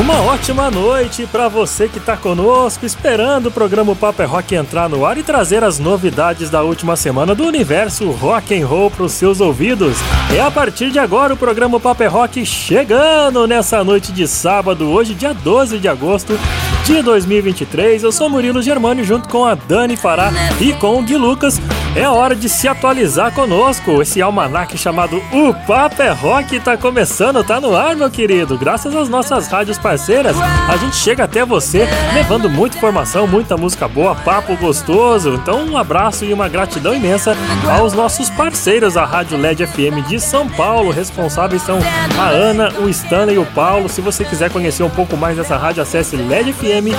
Uma ótima noite para você que está conosco, esperando o programa Papo é Rock entrar no ar e trazer as novidades da última semana do universo rock and roll para os seus ouvidos. É a partir de agora o programa Papo é Rock chegando nessa noite de sábado, hoje dia 12 de agosto de 2023. Eu sou Murilo Germano junto com a Dani Fará e com o Gui Lucas. É hora de se atualizar conosco. Esse almanac chamado O Papo é Rock tá começando, tá no ar, meu querido. Graças às nossas rádios parceiras, a gente chega até você levando muita informação, muita música boa, papo gostoso. Então, um abraço e uma gratidão imensa aos nossos parceiros, a Rádio LED FM de São Paulo. Responsáveis são a Ana, o Stanley e o Paulo. Se você quiser conhecer um pouco mais dessa rádio, acesse ledfm.com.br.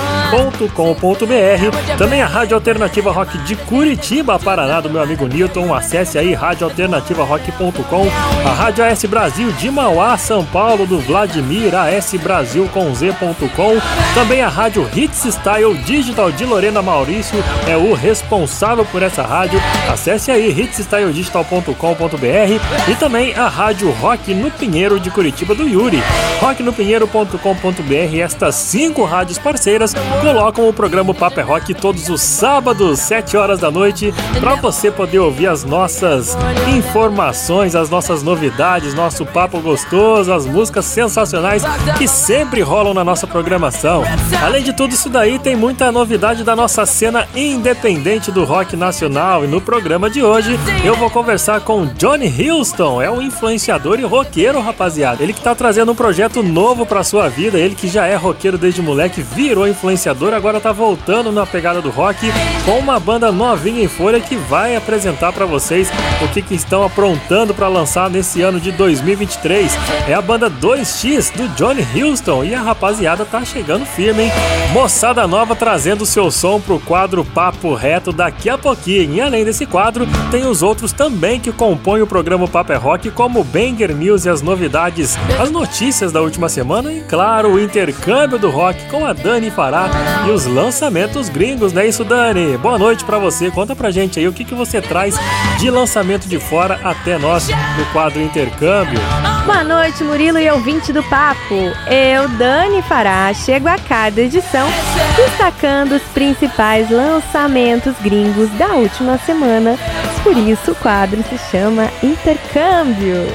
Também a Rádio Alternativa Rock de Curitiba, Paraná, do meu amigo Newton. Acesse aí radioalternativarock.com. A Rádio AS Brasil de Mauá, São Paulo, do Vladimir AS Brasil com Z.com. Também a Rádio Hits Style Digital de Lorena Maurício é o responsável por essa rádio. Acesse aí hitsstyledigital.com.br e também a Rádio Rock no Pinheiro de Curitiba do Yuri. rocknopinheiro.com.br. Estas cinco rádios parceiras colocam o programa Paper Rock todos os sábados, 7 horas da noite, para você poder ouvir as nossas informações, as nossas novidades, nosso papo gostoso, as músicas sensacionais que sempre rolam na nossa programação. Além de tudo isso daí, tem muita novidade da nossa cena independente do rock nacional e no programa de hoje eu vou conversar com Johnny Houston, é um influenciador e roqueiro, rapaziada. Ele que tá trazendo um projeto novo pra sua vida, ele que já é roqueiro desde moleque, virou influenciador, agora tá voltando na pegada do rock com uma banda novinha em folha que vai apresentar para vocês o que, que estão aprontando para lançar nesse ano de 2023. É a banda 2X do Johnny Houston e a rapaziada tá chegando firme, hein? Moçada nova trazendo seu som pro quadro Papo Reto daqui a pouquinho. E além desse quadro, tem os outros também que compõem o programa Papo é Rock, como Banger News e as novidades, as notícias da última semana e, claro, o intercâmbio do rock com a Dani Fará e os lançamentos gringos, não é isso, Dani? Boa noite para você. Conta pra gente aí o que, que você traz de lançamento de fora até nós no quadro Intercâmbio. Boa noite, Murilo e ouvinte do Papo. Eu, Dani Fará, chego a cada edição destacando os principais lançamentos gringos da última semana. Por isso o quadro se chama Intercâmbio.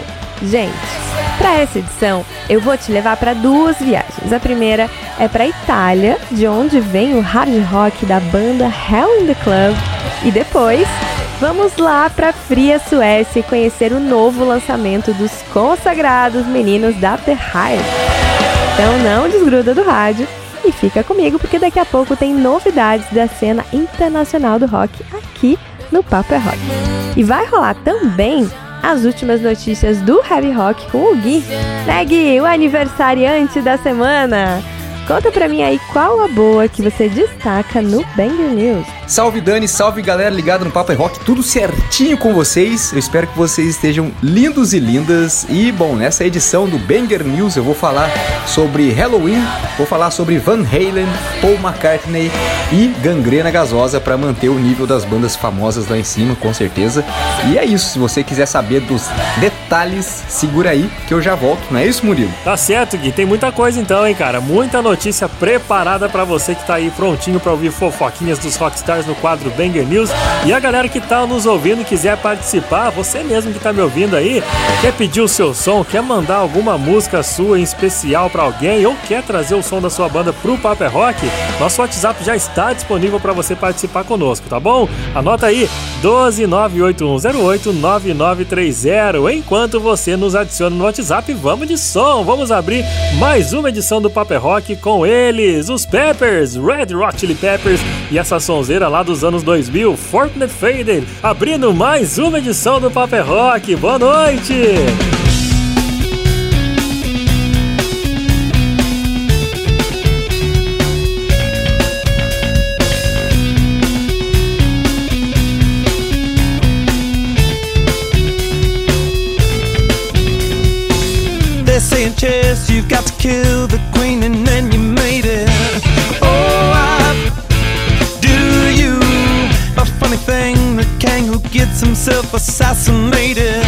Gente, para essa edição eu vou te levar para duas viagens. A primeira é para Itália, de onde vem o hard rock da banda Hell in the Club, e depois Vamos lá para fria Suécia conhecer o novo lançamento dos consagrados meninos da The Hive. Então não desgruda do rádio e fica comigo porque daqui a pouco tem novidades da cena internacional do rock aqui no Papo é Rock. E vai rolar também as últimas notícias do Heavy Rock com o Gui. Né, Gui? O aniversariante da semana. Conta pra mim aí qual a boa que você destaca no Banger News. Salve Dani, salve galera ligado no Papo é Rock, tudo certinho com vocês. Eu espero que vocês estejam lindos e lindas. E bom, nessa edição do Banger News eu vou falar sobre Halloween, vou falar sobre Van Halen, Paul McCartney e Gangrena Gasosa para manter o nível das bandas famosas lá em cima, com certeza. E é isso, se você quiser saber dos detalhes, segura aí que eu já volto, não é isso, Murilo? Tá certo, Gui, tem muita coisa então, hein, cara? Muita notícia preparada para você que tá aí prontinho para ouvir fofoquinhas dos rockstars no quadro Banger News. E a galera que tá nos ouvindo quiser participar, você mesmo que tá me ouvindo aí, quer pedir o seu som, quer mandar alguma música sua em especial para alguém ou quer trazer o som da sua banda pro Paper Rock, nosso WhatsApp já está disponível para você participar conosco, tá bom? Anota aí 12981089930. Enquanto você nos adiciona no WhatsApp, vamos de som, vamos abrir mais uma edição do Paper Rock com eles, os Peppers, Red Hot Chili Peppers e essa sonzeira lá dos anos 2000, Fortnite Faded, abrindo mais uma edição do Paper Rock. Boa noite! kill the queen and then you made it. Oh, I do you. A funny thing, the king who gets himself assassinated.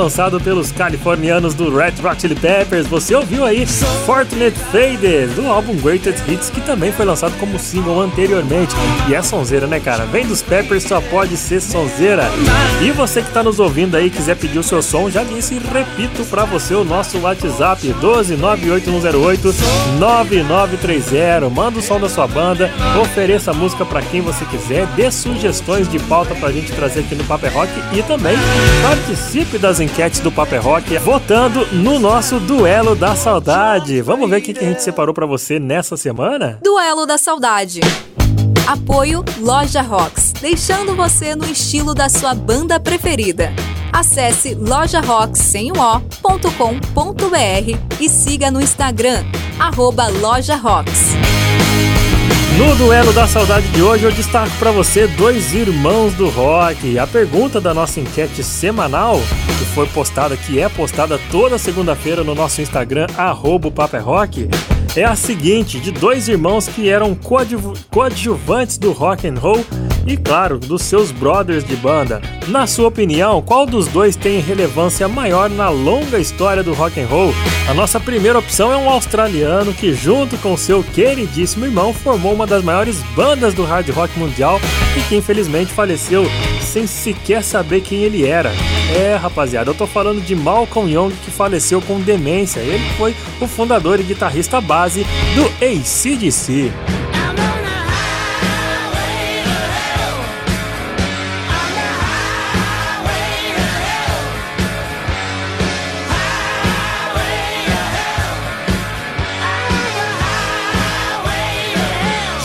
Lançado pelos californianos do Red Hot Chili Peppers. Você ouviu aí Fortunate Faded, do álbum Greatest Hits, que também foi lançado como single anteriormente. E é sonzeira, né, cara? Vem dos Peppers, só pode ser sonzeira. E você que tá nos ouvindo aí, quiser pedir o seu som, já disse e repito pra você o nosso WhatsApp 1298108 9930. Manda o som da sua banda, ofereça a música pra quem você quiser, dê sugestões de pauta pra gente trazer aqui no Paper Rock e também participe das do Paper Rock votando no nosso Duelo da Saudade. Vamos ver o que a gente separou pra você nessa semana? Duelo da Saudade. Apoio Loja Rocks, deixando você no estilo da sua banda preferida. Acesse lojarocks.com.br e siga no Instagram, arroba Loja Rocks. No duelo da saudade de hoje, eu destaco para você dois irmãos do rock. A pergunta da nossa enquete semanal, que foi postada, que é postada toda segunda-feira no nosso Instagram, é Rock, é a seguinte: de dois irmãos que eram coadju- coadjuvantes do rock and roll e, claro, dos seus brothers de banda. Na sua opinião, qual dos dois tem relevância maior na longa história do rock and roll? A nossa primeira opção é um australiano que, junto com seu queridíssimo irmão, formou uma das maiores bandas do hard rock mundial e que infelizmente faleceu sem sequer saber quem ele era. É, rapaziada, eu tô falando de Malcolm Young que faleceu com demência. Ele foi o fundador e guitarrista base do ACDC.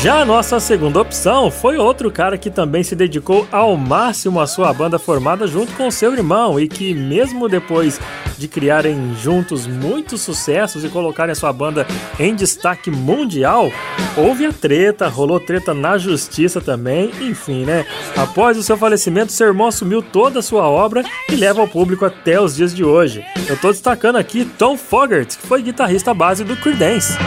Já a nossa segunda opção foi outro cara que também se dedicou ao máximo à sua banda formada junto com seu irmão e que, mesmo depois de criarem juntos muitos sucessos e colocarem a sua banda em destaque mundial, houve a treta, rolou treta na justiça também, enfim, né? Após o seu falecimento, seu irmão assumiu toda a sua obra e leva ao público até os dias de hoje. Eu tô destacando aqui Tom Fogerty, que foi guitarrista base do Creedence.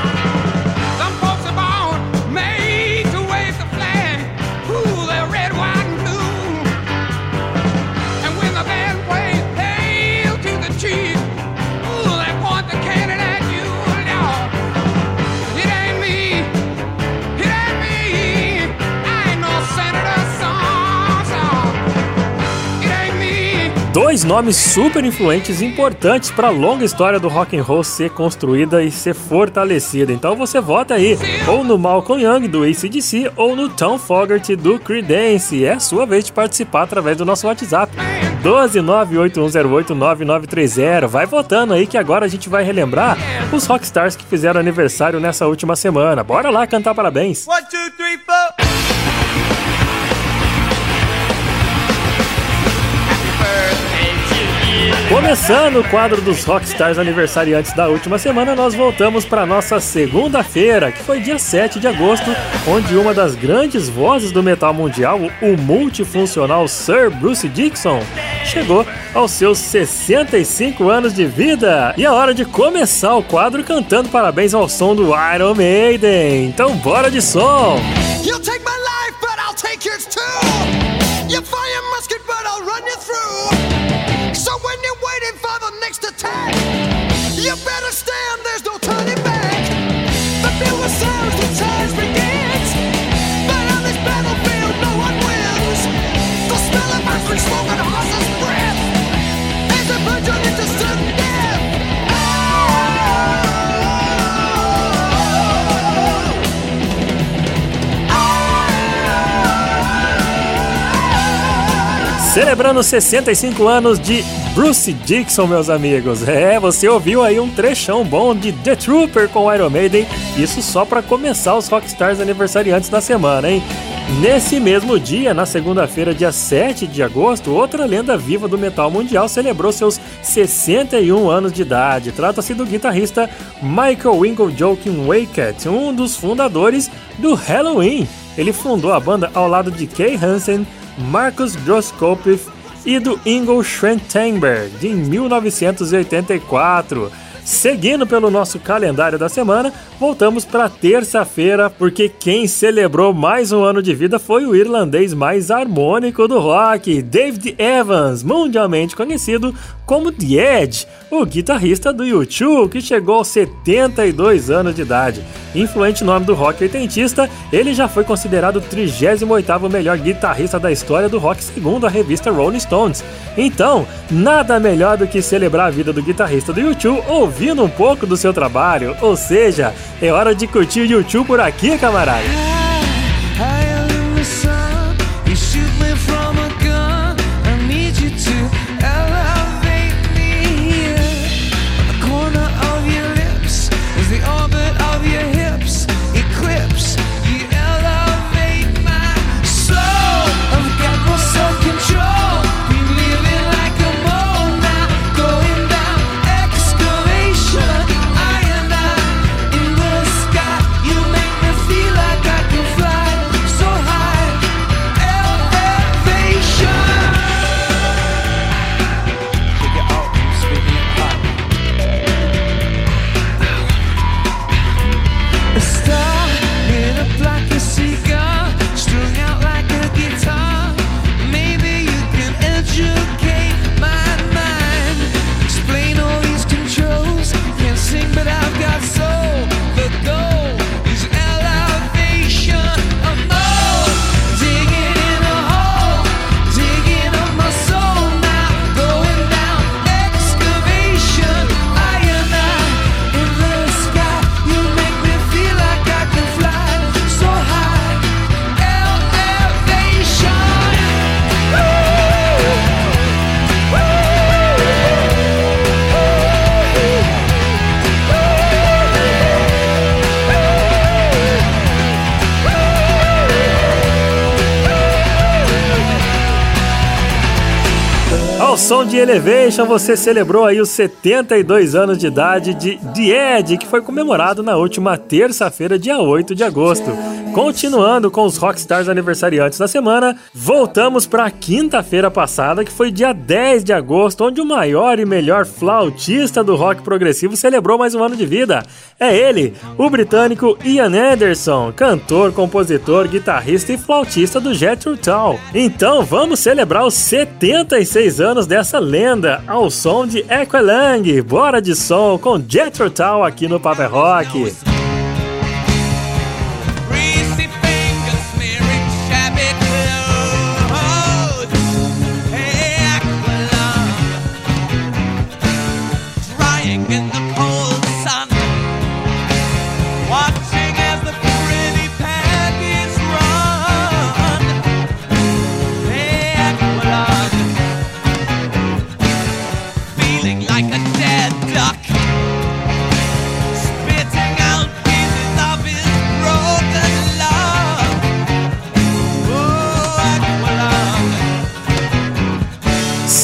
Nomes super influentes importantes para a longa história do rock and roll ser construída e ser fortalecida. Então você vota aí, ou no Malcolm Young do ACDC ou no Tom Fogerty do Creedence. É sua vez de participar através do nosso WhatsApp. 12981089930. Vai votando aí que agora a gente vai relembrar os rockstars que fizeram aniversário nessa última semana. Bora lá cantar parabéns. One, two, three, four. Começando o quadro dos Rockstars aniversariantes da última semana, nós voltamos para nossa segunda-feira, que foi dia 7 de agosto, onde uma das grandes vozes do metal mundial, o multifuncional Sir Bruce Dixon, chegou aos seus 65 anos de vida. E é hora de começar o quadro cantando parabéns ao som do Iron Maiden. Então bora de som! You'll take my life, but I'll take yours too. You fire musket, but I'll run you through. You better stand, there's no turning back. The the begins. But on this battlefield, no one wins. The smell of smoke and horse's breath Celebrando 65 anos de Bruce Dixon, meus amigos. É, você ouviu aí um trechão bom de The Trooper com Iron Maiden. Isso só para começar os Rockstars aniversariantes da semana, hein? Nesse mesmo dia, na segunda-feira, dia 7 de agosto, outra lenda viva do metal mundial celebrou seus 61 anos de idade. Trata-se do guitarrista Michael Winkle Joking Wackett, um dos fundadores do Halloween. Ele fundou a banda ao lado de Kay Hansen, Marcus Groskopf e do Ingo Schwentenberg, em 1984. Seguindo pelo nosso calendário da semana, voltamos para terça-feira, porque quem celebrou mais um ano de vida foi o irlandês mais harmônico do rock, David Evans, mundialmente conhecido como The Edge, o guitarrista do U2, que chegou aos 72 anos de idade. Influente nome do rock oitentista, ele já foi considerado o 38º melhor guitarrista da história do rock segundo a revista Rolling Stones. Então, nada melhor do que celebrar a vida do guitarrista do U2 ouvindo um pouco do seu trabalho, ou seja, é hora de curtir o U2 por aqui, camarada. Elevation, você celebrou aí os 72 anos de idade de The Edge, que foi comemorado na última terça-feira, dia 8 de agosto. Continuando com os Rockstars aniversariantes da semana, voltamos para quinta-feira passada, que foi dia 10 de agosto, onde o maior e melhor flautista do rock progressivo celebrou mais um ano de vida. É ele, o britânico Ian Anderson, cantor, compositor, guitarrista e flautista do Jethro Tull. Então vamos celebrar os 76 anos dessa lenda ao som de Aqualung. Bora de som com Jethro Tull aqui no Paper Rock.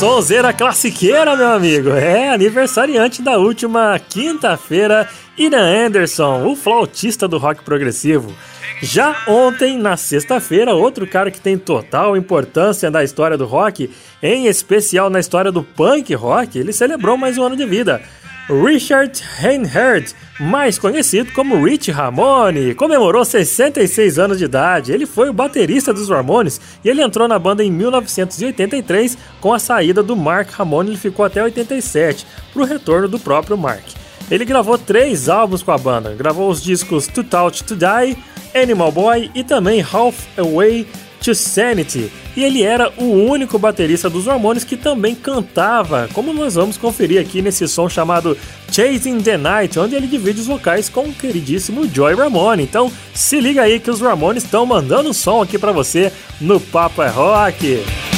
Sonzeira classiqueira, meu amigo. É aniversariante da última quinta-feira, Ian Anderson, o flautista do rock progressivo. Já ontem, na sexta-feira, outro cara que tem total importância na história do rock, em especial na história do punk rock, ele celebrou mais um ano de vida. Richard Reinhardt, mais conhecido como Rich Ramone, comemorou 66 anos de idade. Ele foi o baterista dos Ramones e ele entrou na banda em 1983 com a saída do Mark Ramone. Ele ficou até 87 para o retorno do próprio Mark. Ele gravou três álbuns com a banda, gravou os discos To Touch to Die, Animal Boy e também Half Away to Sanity. E ele era o único baterista dos Ramones que também cantava, como nós vamos conferir aqui nesse som chamado Chasing the Night, onde ele divide os vocais com o queridíssimo Joy Ramone. Então se liga aí que os Ramones estão mandando som aqui para você no Papo é Rock.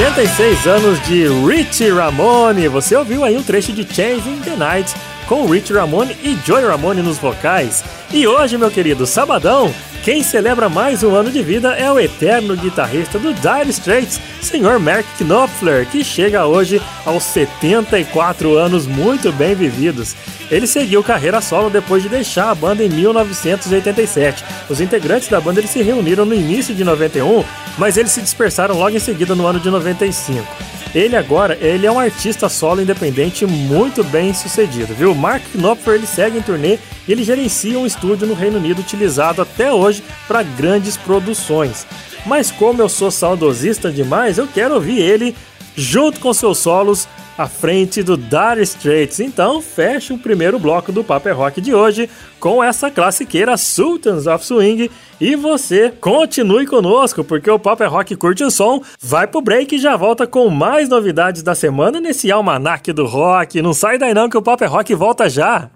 66 anos de Richie Ramone, você ouviu aí um trecho de Chasing the Night com Richie Ramone e Joy Ramone nos vocais. E hoje, meu querido sabadão, quem celebra mais um ano de vida é o eterno guitarrista do Dire Straits, Sr. Mark Knopfler, que chega hoje aos 74 anos muito bem vividos. Ele seguiu carreira solo depois de deixar a banda em 1987. Os integrantes da banda eles se reuniram no início de 91, mas eles se dispersaram logo em seguida no ano de 95. Ele agora, ele é um artista solo independente muito bem sucedido, viu? Mark Knopfler ele segue em turnê e ele gerencia um estúdio no Reino Unido utilizado até hoje para grandes produções. Mas como eu sou saudosista demais, eu quero ouvir ele junto com seus solos à frente do Dire Straits. Então, fecha o primeiro bloco do Paper Rock de hoje com essa classiqueira Sultans of Swing. E você continue conosco, porque o Paper Rock curte o som. Vai pro break e já volta com mais novidades da semana nesse almanac do rock. Não sai daí não que o Paper Rock volta já.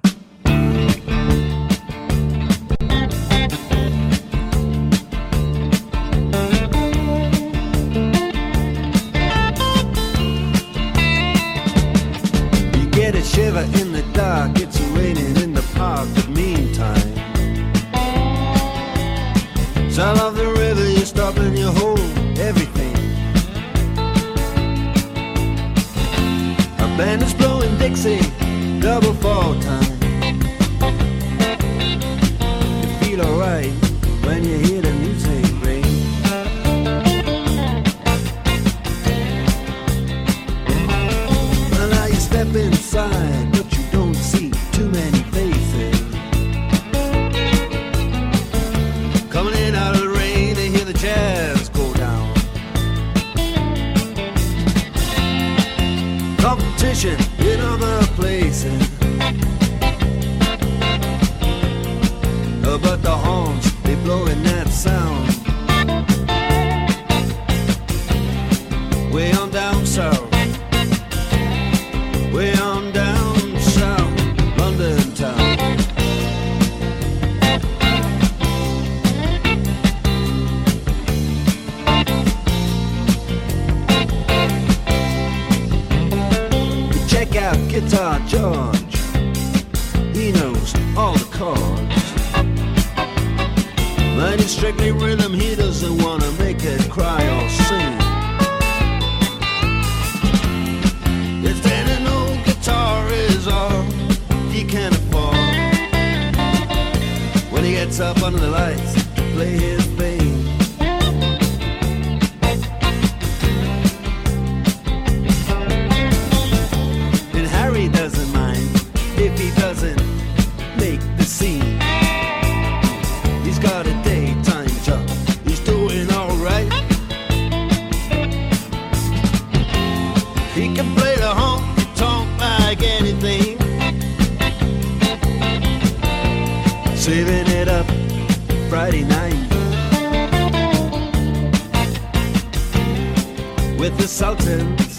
With the Sultans,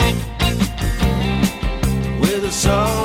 with the Sultans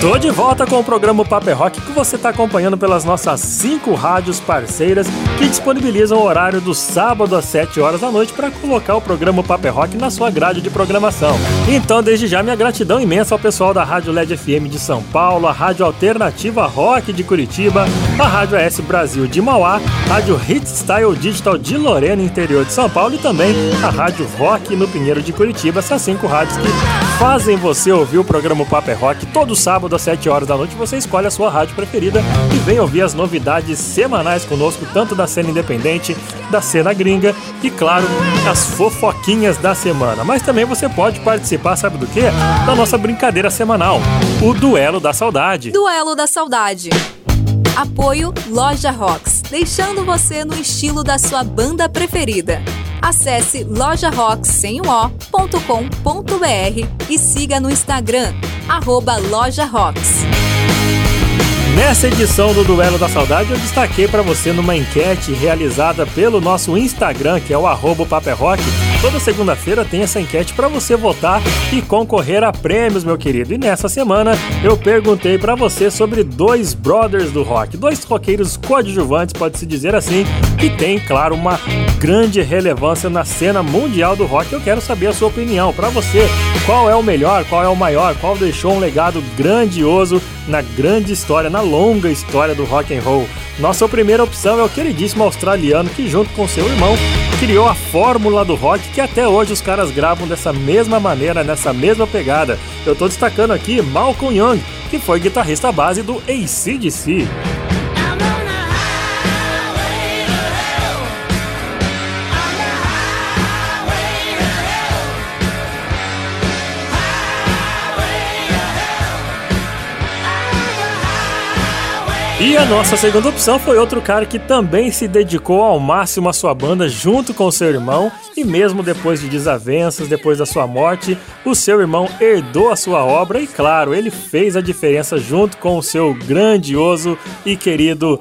Tô de volta com o programa Paper Rock que você está acompanhando pelas nossas cinco rádios parceiras que disponibilizam o horário do sábado às 7 horas da noite para colocar o programa Paper Rock na sua grade de programação. Então, desde já, minha gratidão imensa ao pessoal da Rádio LED FM de São Paulo, a Rádio Alternativa Rock de Curitiba, a Rádio AS Brasil de Mauá, Rádio Hit Style Digital de Lorena, interior de São Paulo e também a Rádio Rock no Pinheiro de Curitiba. Essas cinco rádios que fazem você ouvir o programa Paper Rock todo sábado às 7 horas da noite. Você escolhe a sua rádio preferida e vem ouvir as novidades semanais conosco, tanto da cena independente, da cena gringa e, claro, as fofoquinhas da semana. Mas também você pode participar, sabe do que? Da nossa brincadeira semanal, o Duelo da Saudade. Duelo da Saudade. Apoio Loja Rocks, deixando você no estilo da sua banda preferida. Acesse lojarocks.com.br e siga no Instagram, arroba Loja Rocks. Nessa edição do Duelo da Saudade, eu destaquei para você numa enquete realizada pelo nosso Instagram, que é o arroba. Toda segunda-feira tem essa enquete para você votar e concorrer a prêmios, meu querido. E nessa semana eu perguntei para você sobre dois brothers do rock, dois roqueiros coadjuvantes, pode-se dizer assim, que tem, claro, uma grande relevância na cena mundial do rock. Eu quero saber a sua opinião. Para você, qual é o melhor, qual é o maior, qual deixou um legado grandioso na grande história, na longa história do rock and roll. Nossa primeira opção é o queridíssimo australiano que, junto com seu irmão, criou a fórmula do rock que até hoje os caras gravam dessa mesma maneira, nessa mesma pegada. Eu tô destacando aqui Malcolm Young, que foi guitarrista base do ACDC. E a nossa segunda opção foi outro cara que também se dedicou ao máximo à sua banda junto com seu irmão e mesmo depois de desavenças, depois da sua morte, o seu irmão herdou a sua obra e claro, ele fez a diferença junto com o seu grandioso e querido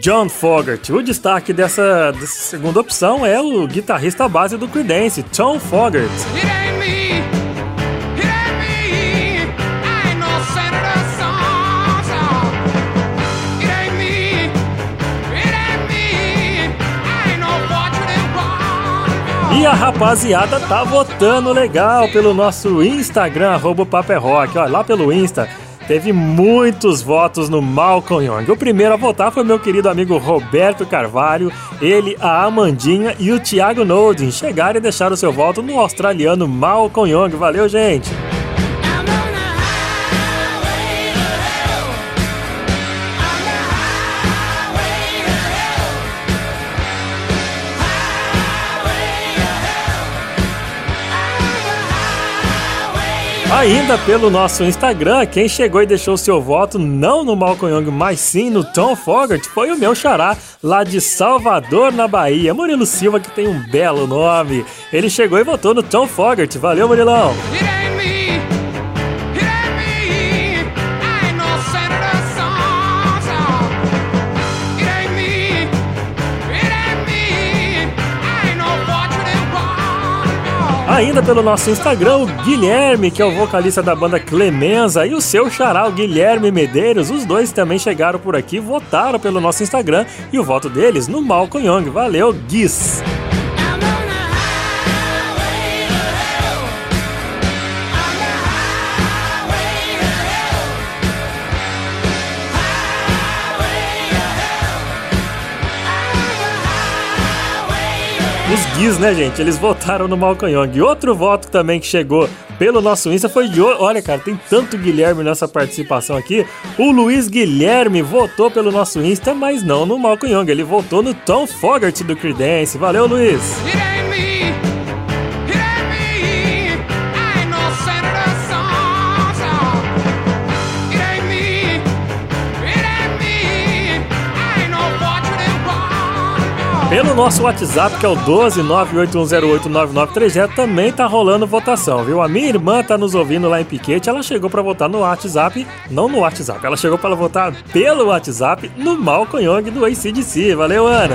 John Fogerty. O destaque dessa, dessa segunda opção é o guitarrista base do Creedence, Tom Fogerty. E a rapaziada tá votando legal pelo nosso Instagram, arroba Papo é Rock. Ó, lá pelo Insta teve muitos votos no Malcolm Young. O primeiro a votar foi meu querido amigo Roberto Carvalho, ele, a Amandinha e o Thiago Nodin. Chegaram e deixaram seu voto no australiano Malcolm Young. Valeu, gente! Ainda pelo nosso Instagram, quem chegou e deixou seu voto não no Malcolm Young, mas sim no Tom Fogerty foi o meu xará, lá de Salvador, na Bahia. Murilo Silva, que tem um belo nome. Ele chegou e votou no Tom Fogerty. Valeu, Murilão! Ainda pelo nosso Instagram, o Guilherme, que é o vocalista da banda Clemenza, e o seu o Guilherme Medeiros, os dois também chegaram por aqui, votaram pelo nosso Instagram e o voto deles no Malcolm Young. Valeu, Guis! Guis, né, gente? Eles votaram no Malcolm Young. Outro voto também que chegou pelo nosso Insta foi de. Olha, cara, tem tanto Guilherme nessa participação aqui. O Luiz Guilherme votou pelo nosso Insta, mas não no Malcolm Young. Ele votou no Tom Fogerty do Creedence. Valeu, Luiz! It Pelo nosso WhatsApp, que é o 12981089930, também tá rolando votação, viu? A minha irmã tá nos ouvindo lá em Piquete, ela chegou pra votar no WhatsApp, não no WhatsApp, ela chegou pra votar pelo WhatsApp no Malcolm Young do ACDC. Valeu, Ana!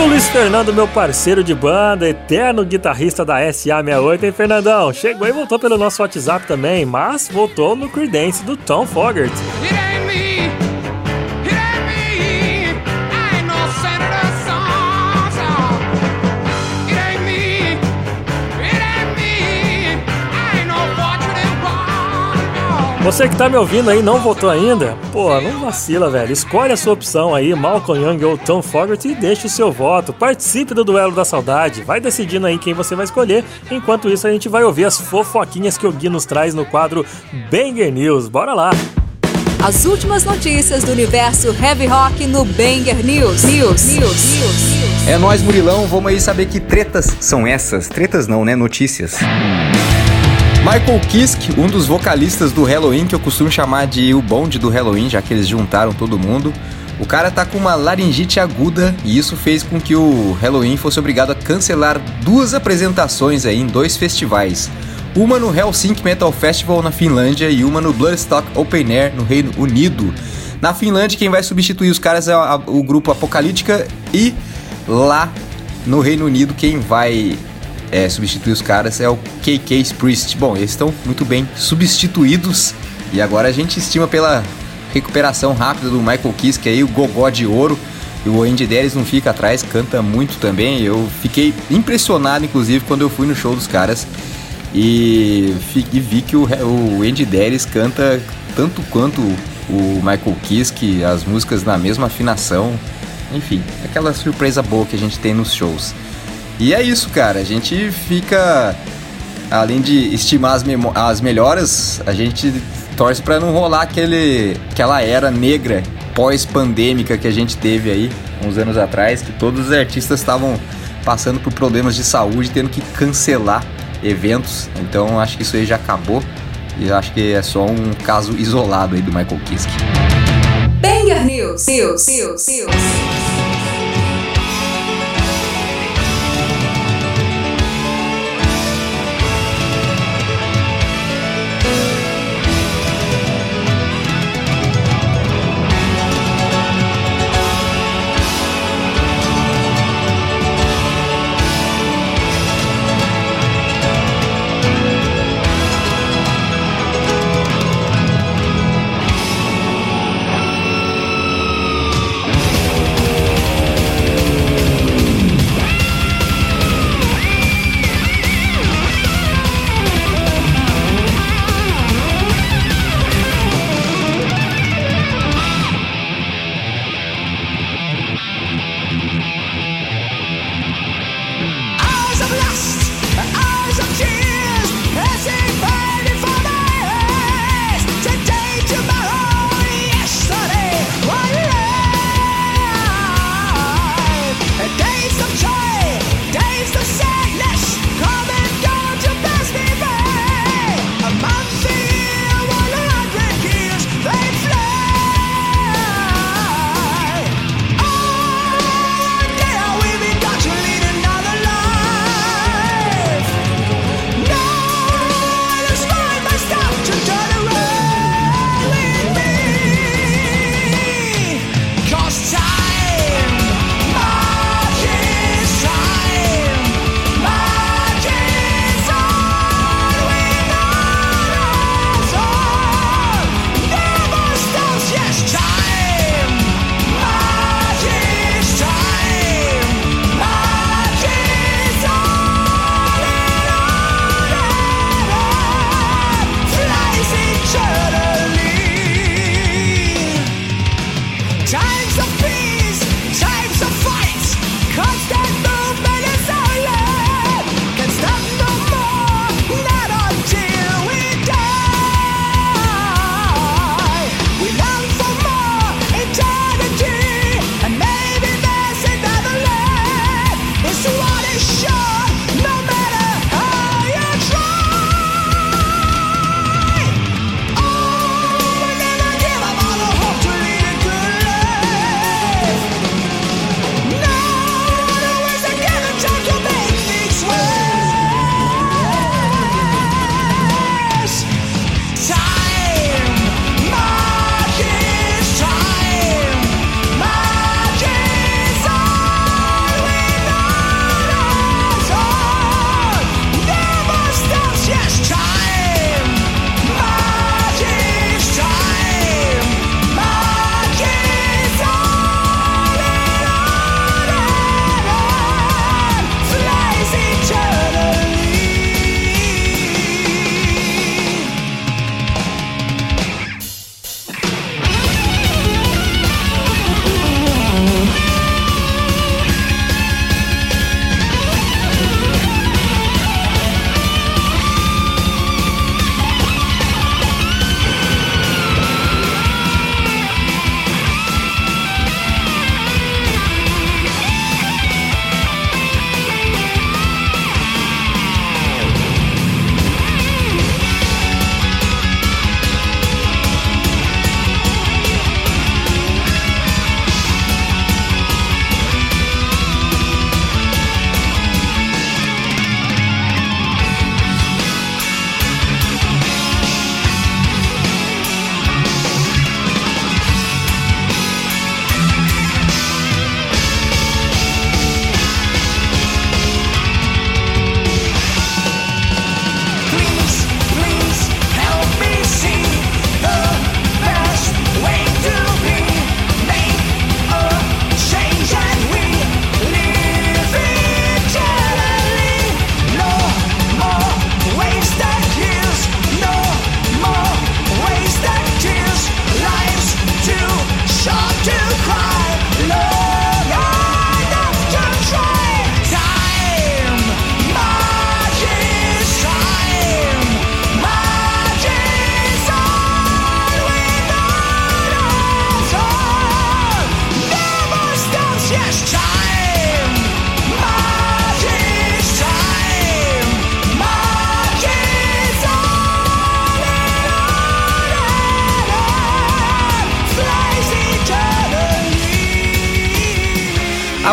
O Luiz Fernando, meu parceiro de banda, eterno guitarrista da SA68, hein, Fernandão? Chegou e voltou pelo nosso WhatsApp também, mas voltou no Creedence do Tom Fogerty. Você que tá me ouvindo aí e não votou ainda, pô, não vacila, velho. Escolhe a sua opção aí, Malcolm Young ou Tom Fogerty e deixe o seu voto. Participe do Duelo da Saudade. Vai decidindo aí quem você vai escolher. Enquanto isso, a gente vai ouvir as fofoquinhas que o Gui nos traz no quadro Banger News. Bora lá! As últimas notícias do universo heavy rock no Banger News. News. News. News. É nós, Murilão, vamos aí saber que tretas são essas. Tretas não, né? Notícias. Michael Kiske, um dos vocalistas do Halloween, que eu costumo chamar de o bonde do Halloween, já que eles juntaram todo mundo. O cara tá com uma laringite aguda e isso fez com que o Halloween fosse obrigado a cancelar duas apresentações aí em dois festivais. Uma no Helsinki Metal Festival na Finlândia e uma no Bloodstock Open Air no Reino Unido. Na Finlândia, quem vai substituir os caras é o grupo Apocalíptica e lá no Reino Unido, quem vai é, substituir os caras é o KK Priest. Bom, eles estão muito bem substituídos e agora a gente estima pela recuperação rápida do Michael Kiske aí, o gogó de ouro. E o Andy Deris não fica atrás, canta muito também. Eu fiquei impressionado, inclusive, quando eu fui no show dos caras e, e vi que o, o Andy Deris canta tanto quanto o Michael Kiske, as músicas na mesma afinação. Enfim, aquela surpresa boa que a gente tem nos shows. E é isso, cara. A gente fica. Além de estimar as, as melhoras, a gente torce pra não rolar aquele, aquela era negra pós-pandêmica que a gente teve aí uns anos atrás, que todos os artistas estavam passando por problemas de saúde, tendo que cancelar eventos. Então acho que isso aí já acabou. E acho que é só um caso isolado aí do Michael Kiske. Banger News. News. News. News.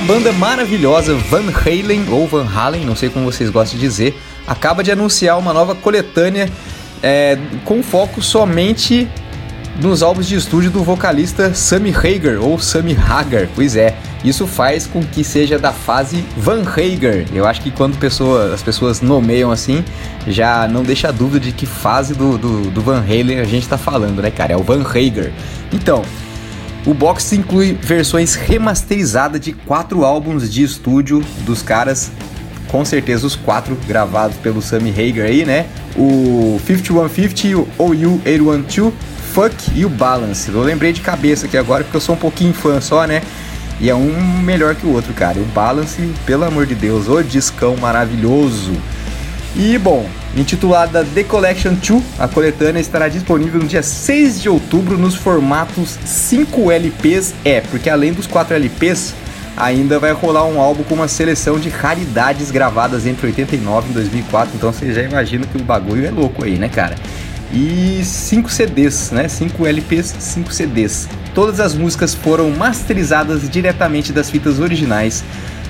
Banda maravilhosa Van Halen, ou Van Halen, não sei como vocês gostam de dizer, acaba de anunciar uma nova coletânea é, com foco somente nos álbuns de estúdio do vocalista Sammy Hagar, ou Sammy Hagar, pois é. Isso faz com que seja da fase Van Hagar. Eu acho que quando pessoa, as pessoas nomeiam assim, já não deixa dúvida de que fase do, do, do Van Halen a gente tá falando, né, cara? É o Van Hagar. Então, o box inclui versões remasterizadas de quatro álbuns de estúdio dos caras, com certeza os quatro gravados pelo Sammy Hagar aí, né? O 5150, o OU 812, Fuck e o Balance. Eu lembrei de cabeça aqui agora porque eu sou um pouquinho fã só, né? E é um melhor que o outro, cara. O Balance, pelo amor de Deus, o discão maravilhoso. E bom, intitulada The Collection 2, a coletânea estará disponível no dia 6 de outubro nos formatos 5 LPs. É, porque além dos 4 LPs, ainda vai rolar um álbum com uma seleção de raridades gravadas entre 89 e 2004. Então você já imagina que o bagulho é louco aí, né, cara? E 5 CDs, né? 5 LPs, 5 CDs. Todas as músicas foram masterizadas diretamente das fitas originais.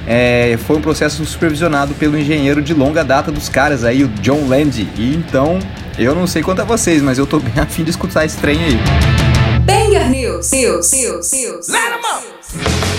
É, foi um processo supervisionado pelo engenheiro de longa data dos caras aí, o John Land. E então, eu não sei quanto a vocês, mas eu tô bem afim de escutar esse trem aí. Banger News. News. News. News. Let 'em up!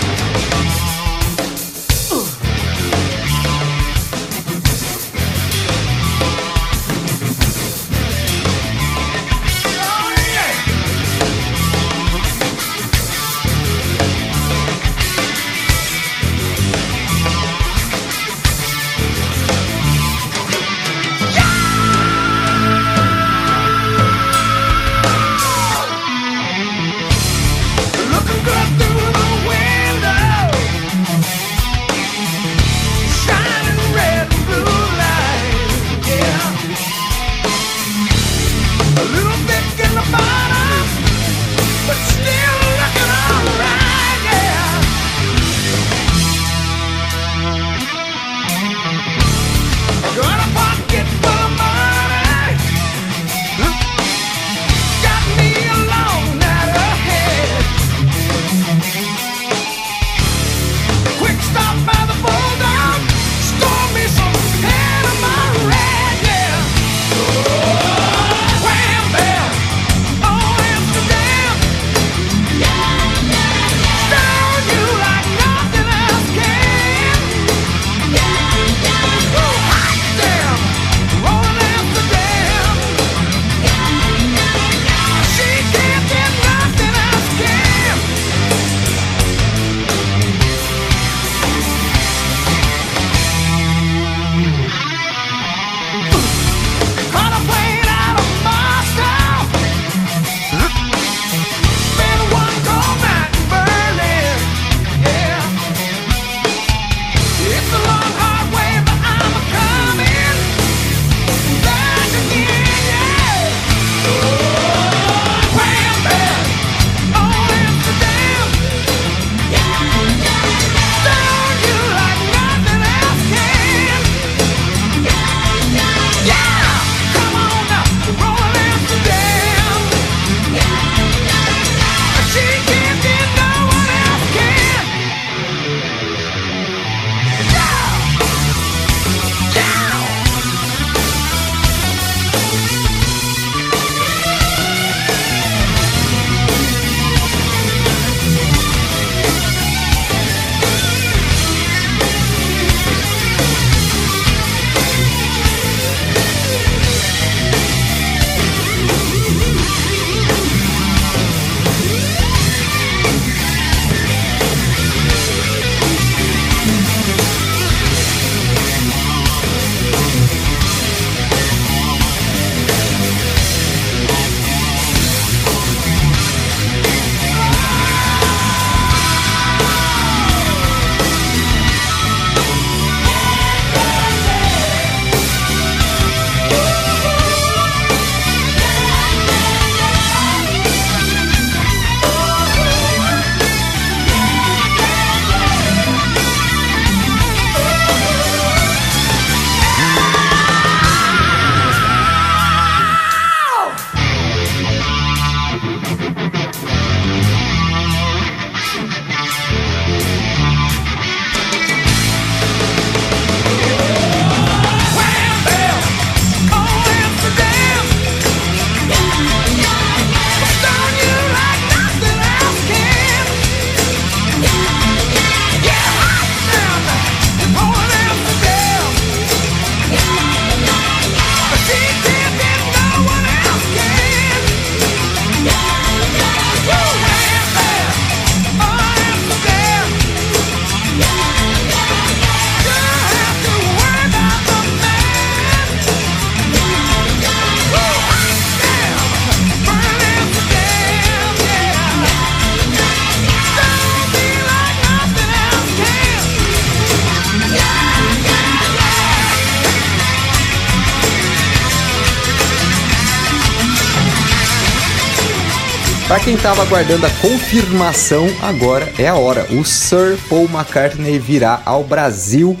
Pra quem tava aguardando a confirmação, agora é a hora. O Sir Paul McCartney virá ao Brasil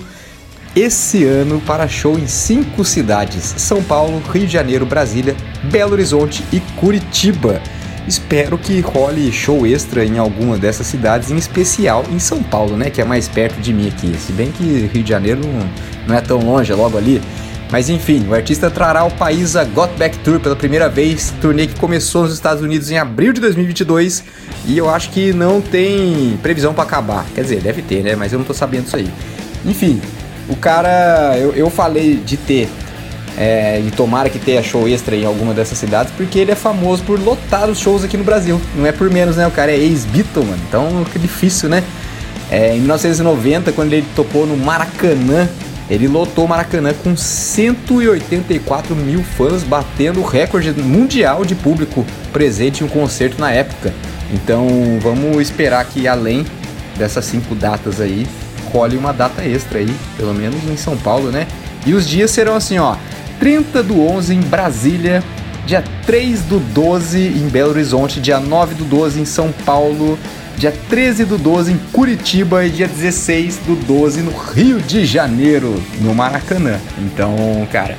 esse ano para show em cinco cidades: São Paulo, Rio de Janeiro, Brasília, Belo Horizonte e Curitiba. Espero que role show extra em alguma dessas cidades, em especial em São Paulo, né? Que é mais perto de mim aqui. Se bem que Rio de Janeiro não, não é tão longe, é logo ali. Mas enfim, o artista trará ao país a Got Back Tour pela primeira vez, turnê que começou nos Estados Unidos em abril de 2022 e eu acho que não tem previsão para acabar. Quer dizer, deve ter, né? Mas eu não tô sabendo isso aí. Enfim, o cara, eu, eu falei de ter é, e tomara que tenha show extra em alguma dessas cidades, porque ele é famoso por lotar os shows aqui no Brasil. Não é por menos, né? O cara é ex-Beatle, mano. Então que difícil, né? É, em 1990, quando ele tocou no Maracanã, ele lotou o Maracanã com 184 mil fãs, batendo o recorde mundial de público presente em um concerto na época. Então vamos esperar que além dessas cinco datas aí, role uma data extra aí, pelo menos em São Paulo, né? E os dias serão assim, ó: 30 do 11 em Brasília, dia 3 do 12 em Belo Horizonte, dia 9 do 12 em São Paulo, dia 13 do 12 em Curitiba e dia 16 do 12 no Rio de Janeiro, no Maracanã. Então, cara,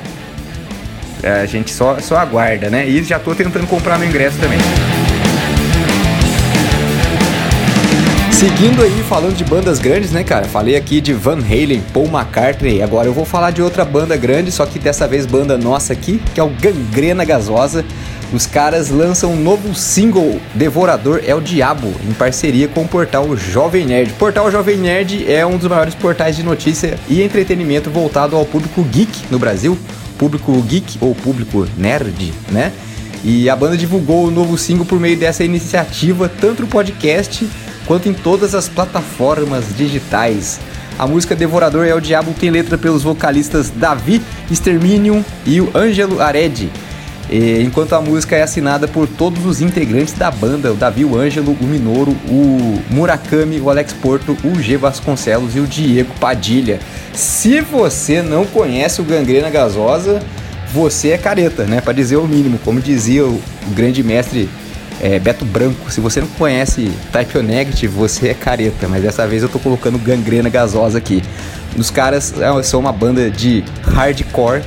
a gente só, só aguarda, né? E já tô tentando comprar meu ingresso também. Seguindo aí, falando de bandas grandes, né, cara? Falei aqui de Van Halen, Paul McCartney. Agora eu vou falar de outra banda grande, só que dessa vez banda nossa aqui, que é o Gangrena Gasosa. Os caras lançam um novo single, Devorador é o Diabo, em parceria com o portal Jovem Nerd. O portal Jovem Nerd é um dos maiores portais de notícia e entretenimento voltado ao público geek no Brasil. Público geek ou público nerd, né? E a banda divulgou o novo single por meio dessa iniciativa, tanto no podcast quanto em todas as plataformas digitais. A música Devorador é o Diabo tem letra pelos vocalistas Davi Exterminium e o Ângelo Aredi. E, enquanto a música é assinada por todos os integrantes da banda, o Davi, o Ângelo, o Minoro, o Murakami, o Alex Porto, o G Vasconcelos e o Diego Padilha. Se você não conhece o Gangrena Gasosa, você é careta, né? Para dizer o mínimo, como dizia o, o grande mestre é, Beto Branco. Se você não conhece Type O Negative, você é careta, mas dessa vez eu tô colocando gangrena gasosa aqui. Os caras é, são uma banda de hardcore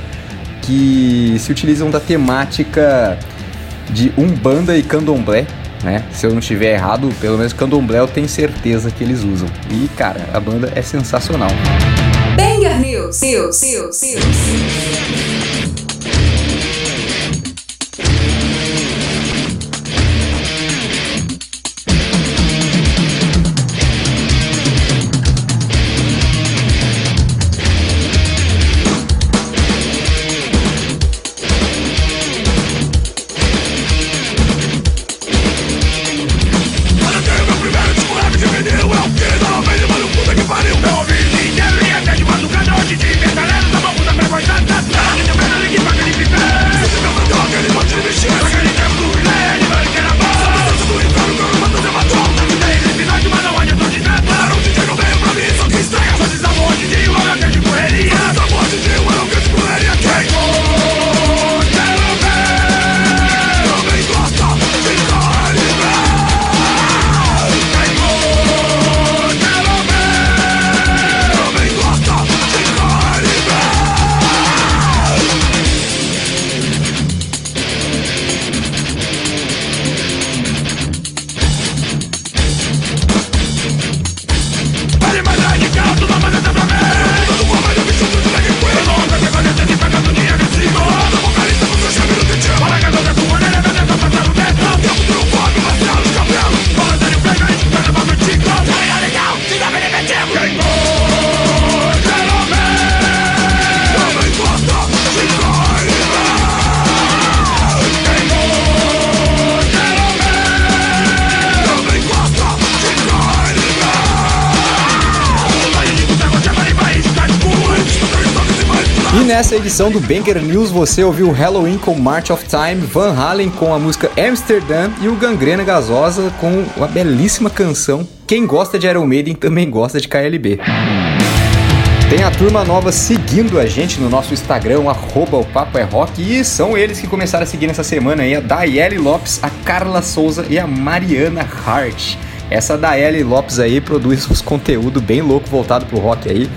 que se utilizam da temática de Umbanda e Candomblé, né? Se eu não estiver errado, pelo menos Candomblé eu tenho certeza que eles usam. E cara, a banda é sensacional. Banger News. News. News. News. Nessa edição do Banger News você ouviu Halloween com March of Time, Van Halen com a música Amsterdam e o Gangrena Gasosa com uma belíssima canção. Quem gosta de Iron Maiden também gosta de KLB. Tem a turma nova seguindo a gente no nosso Instagram, arroba o Papo é Rock, e são eles que começaram a seguir nessa semana aí, a Daiele Lopes, a Carla Souza e a Mariana Hart. Essa Daiele Lopes aí produz uns conteúdo bem louco voltado pro rock aí,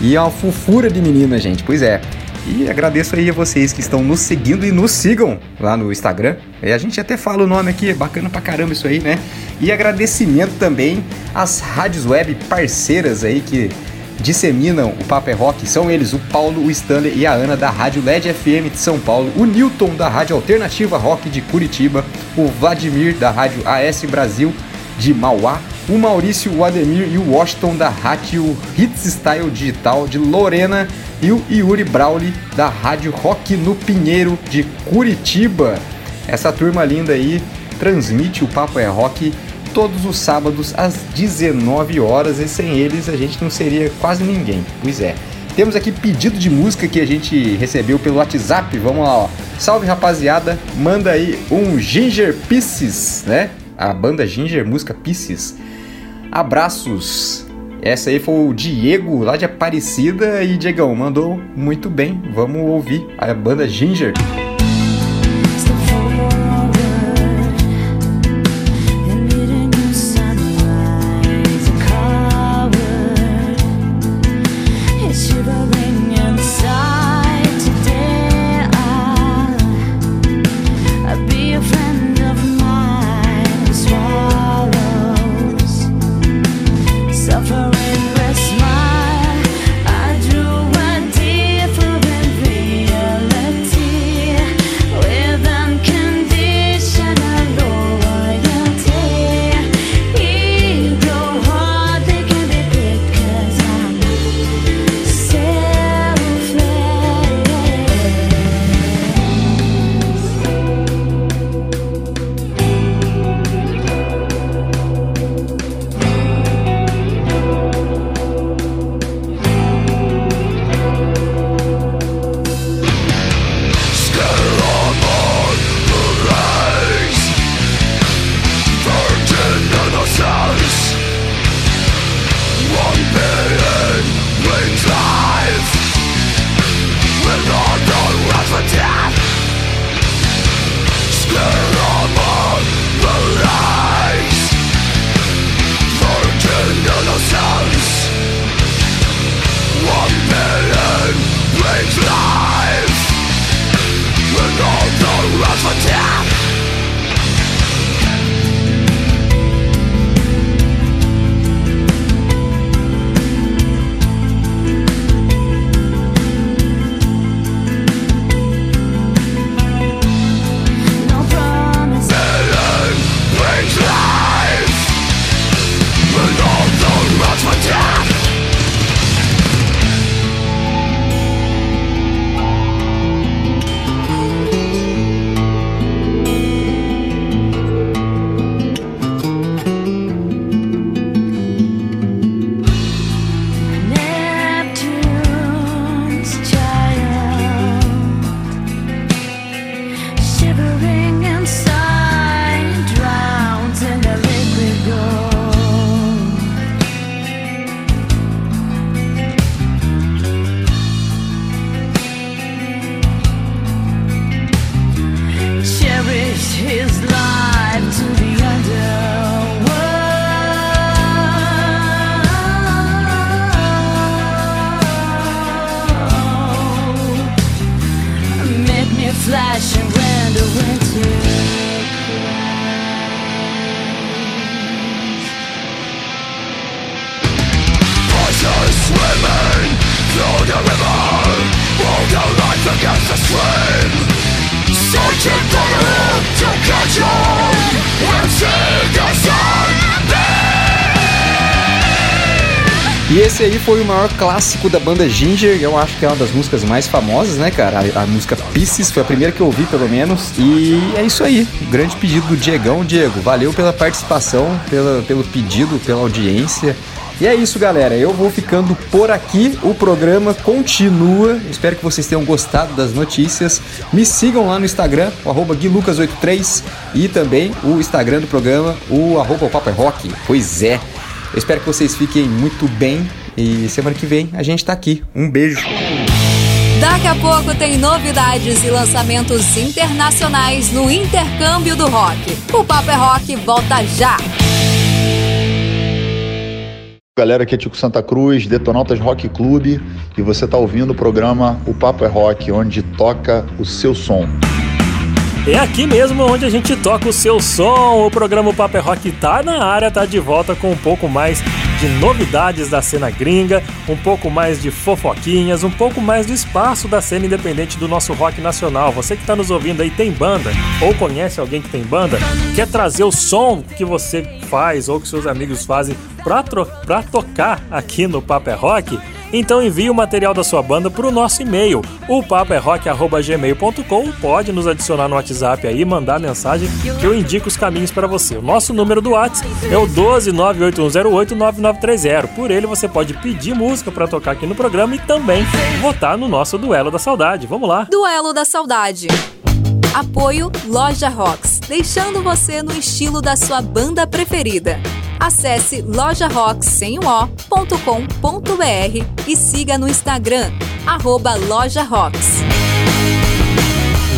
e é uma fofura de menina, gente, pois é. E agradeço aí a vocês que estão nos seguindo e nos sigam lá no Instagram. E a gente até fala o nome aqui, é bacana pra caramba isso aí, né? E agradecimento também às rádios web parceiras aí que disseminam o Papo é Rock. São eles o Paulo, o Stanley e a Ana da Rádio LED FM de São Paulo, o Newton da Rádio Alternativa Rock de Curitiba, o Vladimir da Rádio AS Brasil de Mauá, o Maurício, o Ademir e o Washington da Rádio Hits Style Digital de Lorena e o Yuri Brauli da Rádio Rock no Pinheiro de Curitiba. Essa turma linda aí transmite o Papo é Rock todos os sábados às 19 horas e sem eles a gente não seria quase ninguém. Pois é. Temos aqui pedido de música que a gente recebeu pelo WhatsApp. Vamos lá, ó. Salve rapaziada, manda aí um Ginger Pieces, né? A banda Ginger, música Pieces. Abraços. Essa aí foi o Diego, lá de Aparecida. E Diegão, mandou muito bem. Vamos ouvir a banda Ginger. Suffering esse aí foi o maior clássico da banda Ginger, eu acho que é uma das músicas mais famosas, né, cara? A, a música Pieces foi a primeira que eu ouvi, pelo menos. E é isso aí, grande pedido do Diegão. Diego, valeu pela participação, pela, pelo pedido, pela audiência. E é isso, galera. Eu vou ficando por aqui. O programa continua. Espero que vocês tenham gostado das notícias. Me sigam lá no Instagram, o arroba guilucas83 e também o Instagram do programa, o arroba Papo é Rock. Pois é. Eu espero que vocês fiquem muito bem E semana que vem a gente tá aqui. Um beijo. Daqui a pouco tem novidades e lançamentos internacionais no intercâmbio do rock. O Papo é Rock volta já! Galera, aqui é Tico Santa Cruz, Detonautas Rock Clube, e você está ouvindo o programa O Papo é Rock, onde toca o seu som. É aqui mesmo onde a gente toca o seu som. O programa O Papo é Rock tá na área, tá de volta com um pouco mais de novidades da cena gringa, um pouco mais de fofoquinhas, um pouco mais do espaço da cena independente do nosso rock nacional. Você que está nos ouvindo aí tem banda ou conhece alguém que tem banda, quer trazer o som que você faz ou que seus amigos fazem para tocar aqui no Papo é Rock? Então envie o material da sua banda para o nosso e-mail, o papoerrock.gmail.com. Pode nos adicionar no WhatsApp aí, mandar mensagem que eu indico os caminhos para você. O nosso número do WhatsApp é o 12981089930. Por ele você pode pedir música para tocar aqui no programa e também votar no nosso Duelo da Saudade. Vamos lá! Duelo da Saudade. Apoio Loja Rocks, deixando você no estilo da sua banda preferida. Acesse lojarocks.com.br e siga no Instagram, arroba Loja Rocks.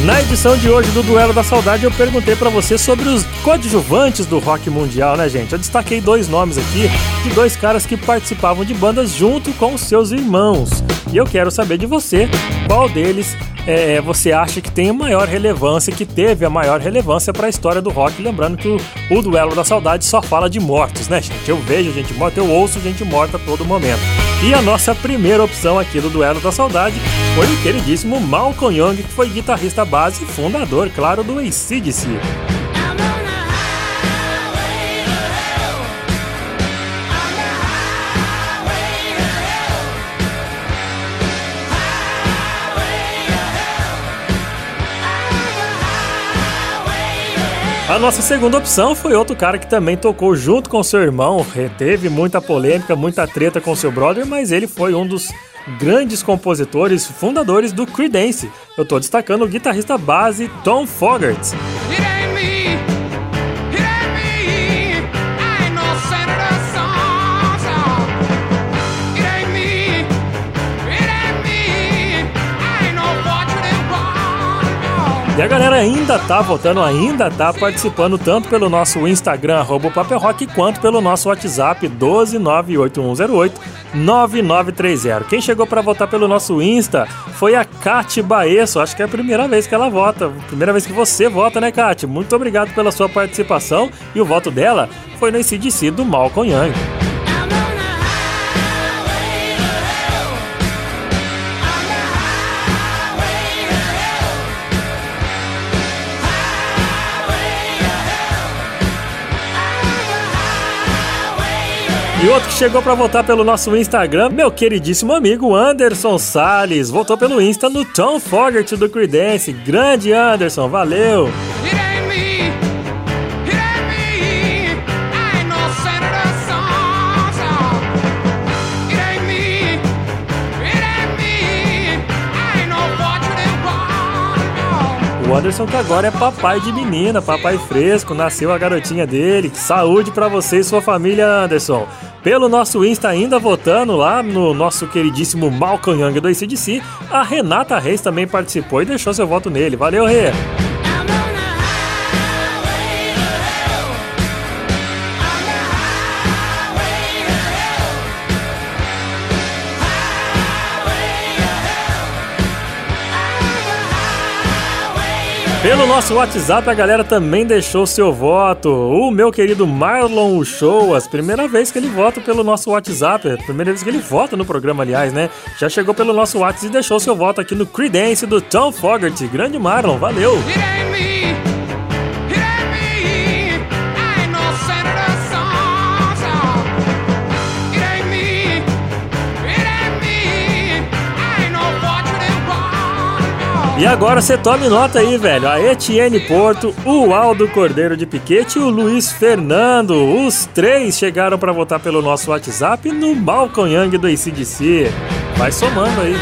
Na edição de hoje do Duelo da Saudade, eu perguntei para você sobre os coadjuvantes do rock mundial, né, gente? Eu destaquei dois nomes aqui de dois caras que participavam de bandas junto com seus irmãos. E eu quero saber de você qual deles é, você acha que tem a maior relevância, que teve a maior relevância para a história do rock. Lembrando que o, o Duelo da Saudade só fala de mortos, né, gente? Eu vejo gente morta, eu ouço gente morta a todo momento. E a nossa primeira opção aqui do Duelo da Saudade foi o queridíssimo Malcolm Young, que foi guitarrista base e fundador, claro, do ACDC. A nossa segunda opção foi outro cara que também tocou junto com seu irmão, teve muita polêmica, muita treta com seu brother, mas ele foi um dos grandes compositores, fundadores do Creedence. Eu tô destacando o guitarrista base Tom Fogerty. E a galera ainda tá votando, ainda tá participando tanto pelo nosso Instagram, arroba Papel Rock, quanto pelo nosso WhatsApp 12981089930. Quem chegou para votar pelo nosso Insta foi a Kate Baesso. Acho que é a primeira vez que ela vota. Primeira vez que você vota, né, Kate? Muito obrigado pela sua participação. E o voto dela foi no ICDC do Malcolm Young. E outro que chegou para votar pelo nosso Instagram, meu queridíssimo amigo Anderson Salles. Votou pelo Insta no Tom Fogerty do Creedence. Grande Anderson, valeu! O Anderson que agora é papai de menina, papai fresco, nasceu a garotinha dele. Saúde pra você e sua família, Anderson. Pelo nosso Insta ainda votando lá no nosso queridíssimo Malcolm Young do ACDC, a Renata Reis também participou e deixou seu voto nele. Valeu, Rê! Pelo nosso WhatsApp, a galera também deixou seu voto. O meu querido Marlon Uchoas, primeira vez que ele vota pelo nosso WhatsApp, primeira vez que ele vota no programa, aliás, né? Já chegou pelo nosso WhatsApp e deixou seu voto aqui no Creedence do Tom Fogerty. Grande Marlon, valeu! It E agora você tome nota aí, velho. A Etienne Porto, o Aldo Cordeiro de Piquete e o Luiz Fernando. Os três chegaram para votar pelo nosso WhatsApp no Malcolm Young do ACDC. Vai somando aí.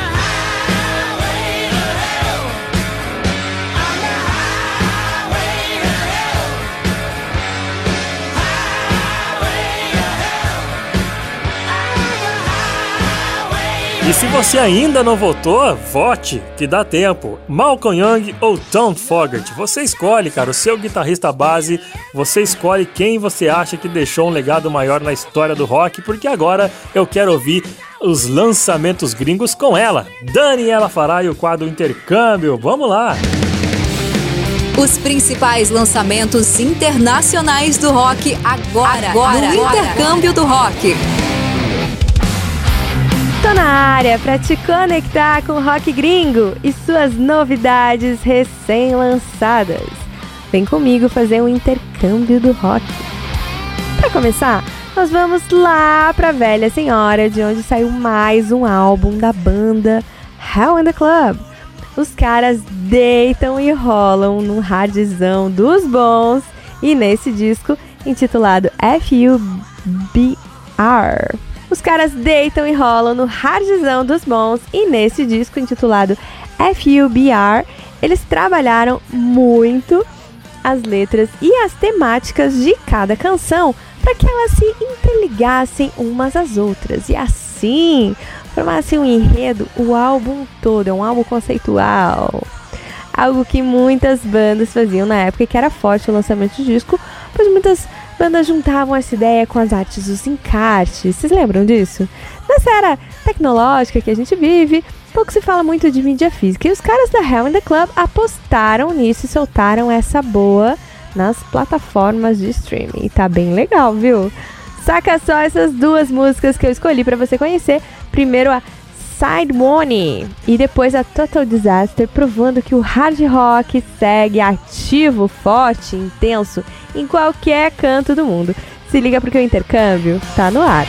E se você ainda não votou, vote, que dá tempo. Malcolm Young ou Tom Fogerty, você escolhe, cara, o seu guitarrista base, você escolhe quem você acha que deixou um legado maior na história do rock, porque agora eu quero ouvir os lançamentos gringos com ela. Daniela Fará e o quadro Intercâmbio, vamos lá! Os principais lançamentos internacionais do rock agora, agora no Intercâmbio do Rock. Tô na área para te conectar com o rock gringo e suas novidades recém-lançadas. Vem comigo fazer um intercâmbio do rock. Para começar, nós vamos lá pra velha senhora, de onde saiu mais um álbum da banda Hell in the Club. Os caras deitam e rolam num hardzão dos bons e nesse disco intitulado FUBR. Os caras deitam e rolam no hardzão dos bons. E nesse disco intitulado FUBR eles trabalharam muito as letras e as temáticas de cada canção para que elas se interligassem umas às outras. E assim formassem um enredo o álbum todo, é um álbum conceitual. Algo que muitas bandas faziam na época que era forte o lançamento de disco, pois muitas bandas juntavam essa ideia com as artes dos encartes. Vocês lembram disso? Nessa era tecnológica que a gente vive, pouco se fala muito de mídia física. E os caras da Hell in the Club apostaram nisso e soltaram essa boa nas plataformas de streaming. E tá bem legal, viu? Saca só essas duas músicas que eu escolhi para você conhecer. Primeiro a Side Money e depois a Total Disaster, provando que o hard rock segue ativo, forte, intenso em qualquer canto do mundo. Se liga porque o intercâmbio tá no ar.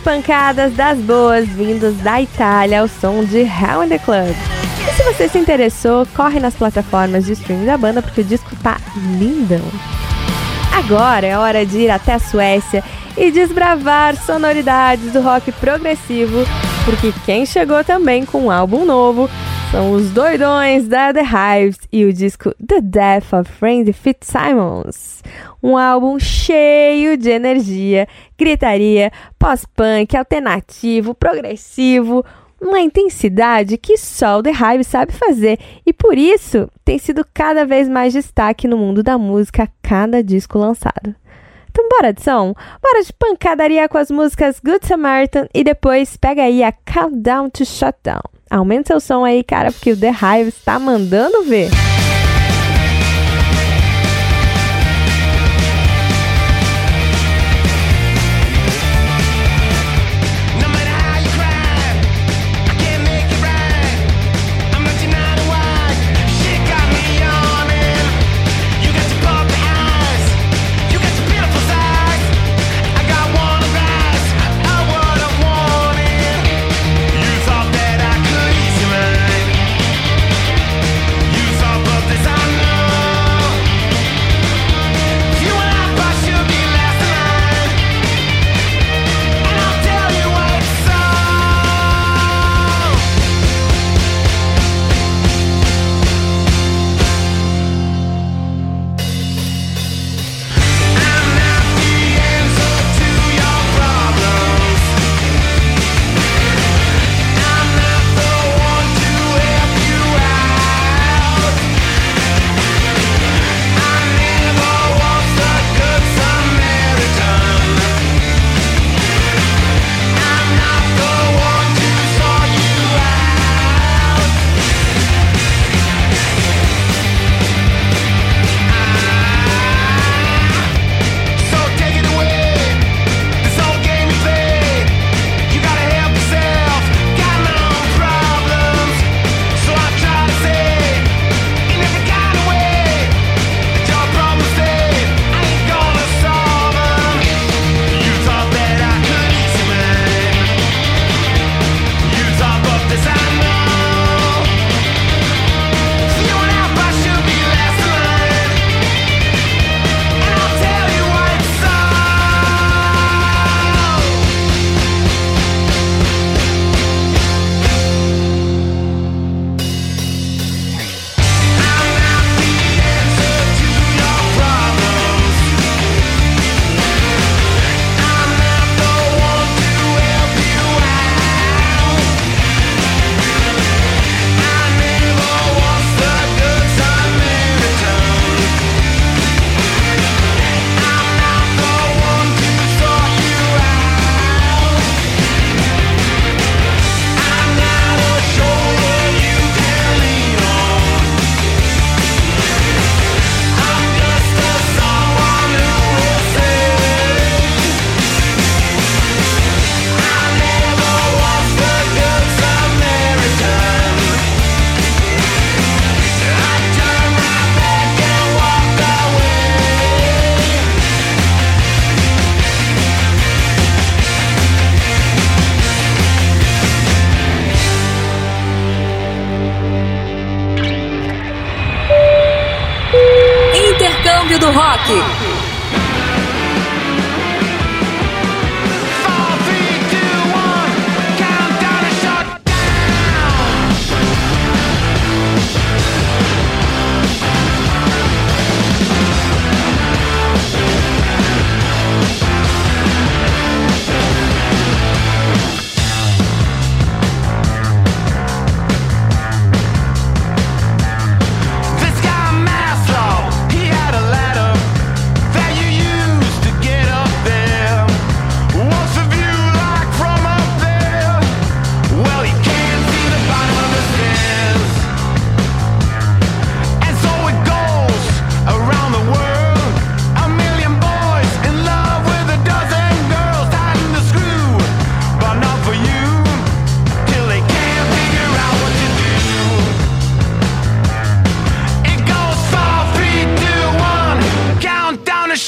Pancadas das boas vindas da Itália ao som de Hell in the Club. E se você se interessou, corre nas plataformas de streaming da banda porque o disco tá lindão. Agora é hora de ir até a Suécia e desbravar sonoridades do rock progressivo, porque quem chegou também com um álbum novo são os doidões da The Hives e o disco The Death of Frank Fitzsimons. Um álbum cheio de energia, gritaria, pós-punk, alternativo, progressivo, uma intensidade que só o The Hive sabe fazer e por isso tem sido cada vez mais destaque no mundo da música a cada disco lançado. Então bora de som? Bora de pancadaria com as músicas Good Samaritan e depois pega aí a Countdown to Shutdown. Aumenta seu som aí, cara, porque o The Hive está mandando ver.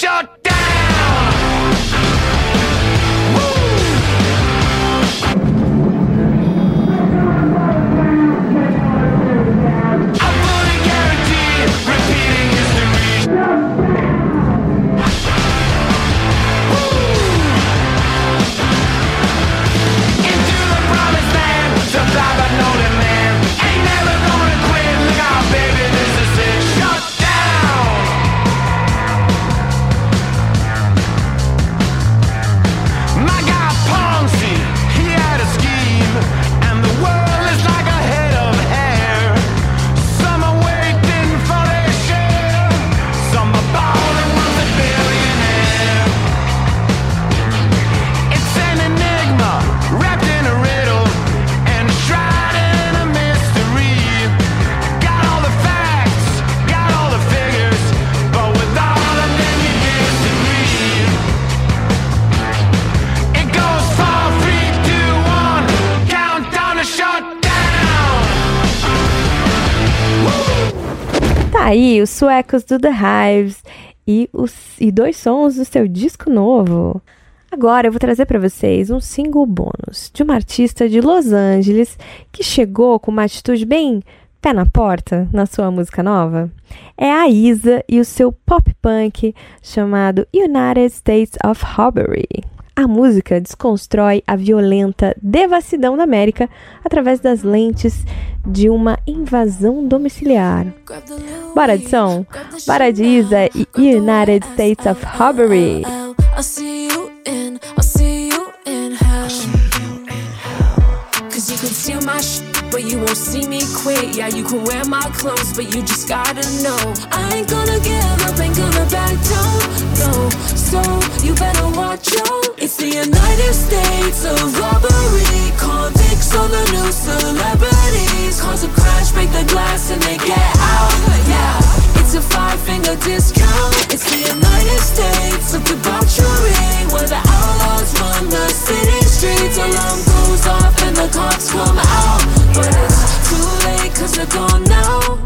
shot! Os suecos do The Hives e, os, e dois sons do seu disco novo. Agora eu vou trazer para vocês um single bônus de uma artista de Los Angeles que chegou com uma atitude bem pé na porta na sua música nova. É a Isa e o seu pop punk chamado United States of Robbery. A música desconstrói a violenta devassidão da América através das lentes de uma invasão domiciliar. Bora de som? Bora de Isa e United States of Robbery. But you won't see me quit. Yeah, you can wear my clothes, but you just gotta know. I ain't gonna give up, ain't gonna back down. No, so you better watch out. It's the United States of robbery. Convicts on the new celebrities. Cause a crash, break the glass, and they get out. Yeah, it's a five finger discount. It's the United States of debauchery. Where the outlaws run the city streets. Alarm goes off and the cops come out. But it's too late cause they're gone now.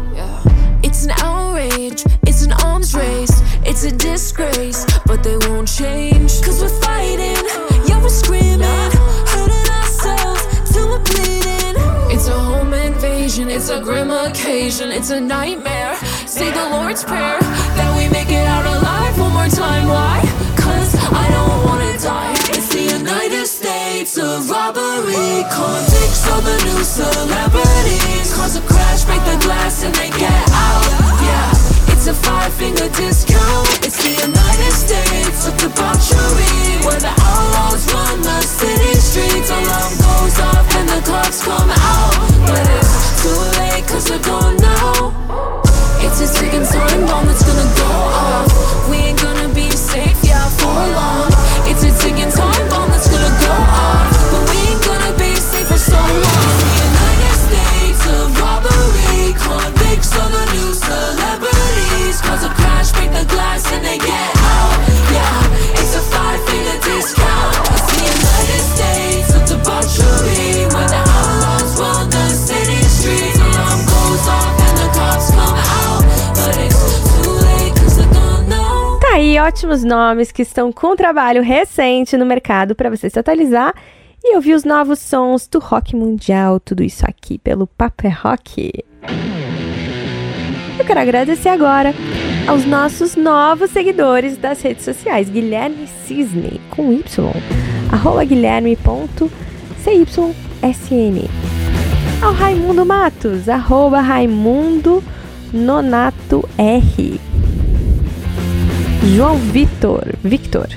It's an outrage, it's an arms race, it's a disgrace, but they won't change. Cause we're fighting, yeah, we're screaming, hurting ourselves till we're bleeding. It's a home invasion, it's a grim occasion, it's a nightmare. Say the Lord's Prayer that we make it out alive one more time. Why? Cause I don't wanna die. It's the United States of robbery. Convicts are the new celebrities. Cause a crash, break the glass, and they get out. Yeah, it's a five finger discount. It's the United States of debauchery. Where the outlaws run the city streets. Alarm goes off and the cops come out. But it's too late cause they're gone now. It's a ticking time bomb that's gonna go off. Ótimos nomes que estão com trabalho recente no mercado para você se atualizar e ouvir os novos sons do rock mundial, tudo isso aqui pelo Papo é Rock. Eu quero agradecer agora aos nossos novos seguidores das redes sociais, Guilherme Cisne, com Y, arroba guilherme.cysn. Ao Raimundo Matos, arroba Raimundo Nonato R. João Vitor, Victor,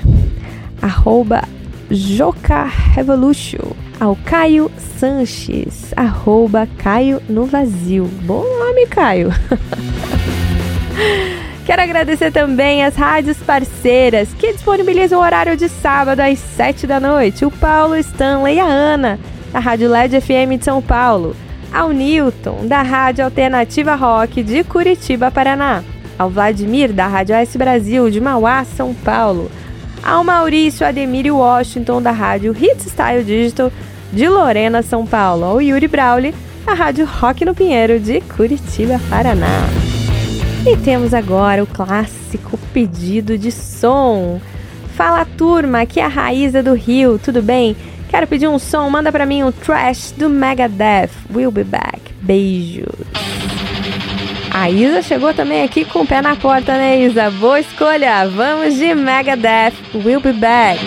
arroba Joca Revolution, ao Caio Sanches, arroba Caio no Vazio. Bom nome, Caio. Quero agradecer também as rádios parceiras que disponibilizam o horário de sábado às 7 da noite. O Paulo Stanley e a Ana, da Rádio LED FM de São Paulo. Ao Newton, da Rádio Alternativa Rock de Curitiba, Paraná. Ao Vladimir, da Rádio S Brasil de Mauá, São Paulo. Ao Maurício Ademir Washington, da Rádio Hits Style Digital de Lorena, São Paulo. Ao Yuri Brauli, da Rádio Rock no Pinheiro de Curitiba, Paraná. E temos agora o clássico pedido de som. Fala turma, aqui é a Raíza do Rio, tudo bem? Quero pedir um som, manda pra mim um trash do Megadeth. We'll be back. Beijos. A Isa chegou também aqui com o pé na porta, né, Isa? Boa escolha. Vamos de Megadeth. We'll be back.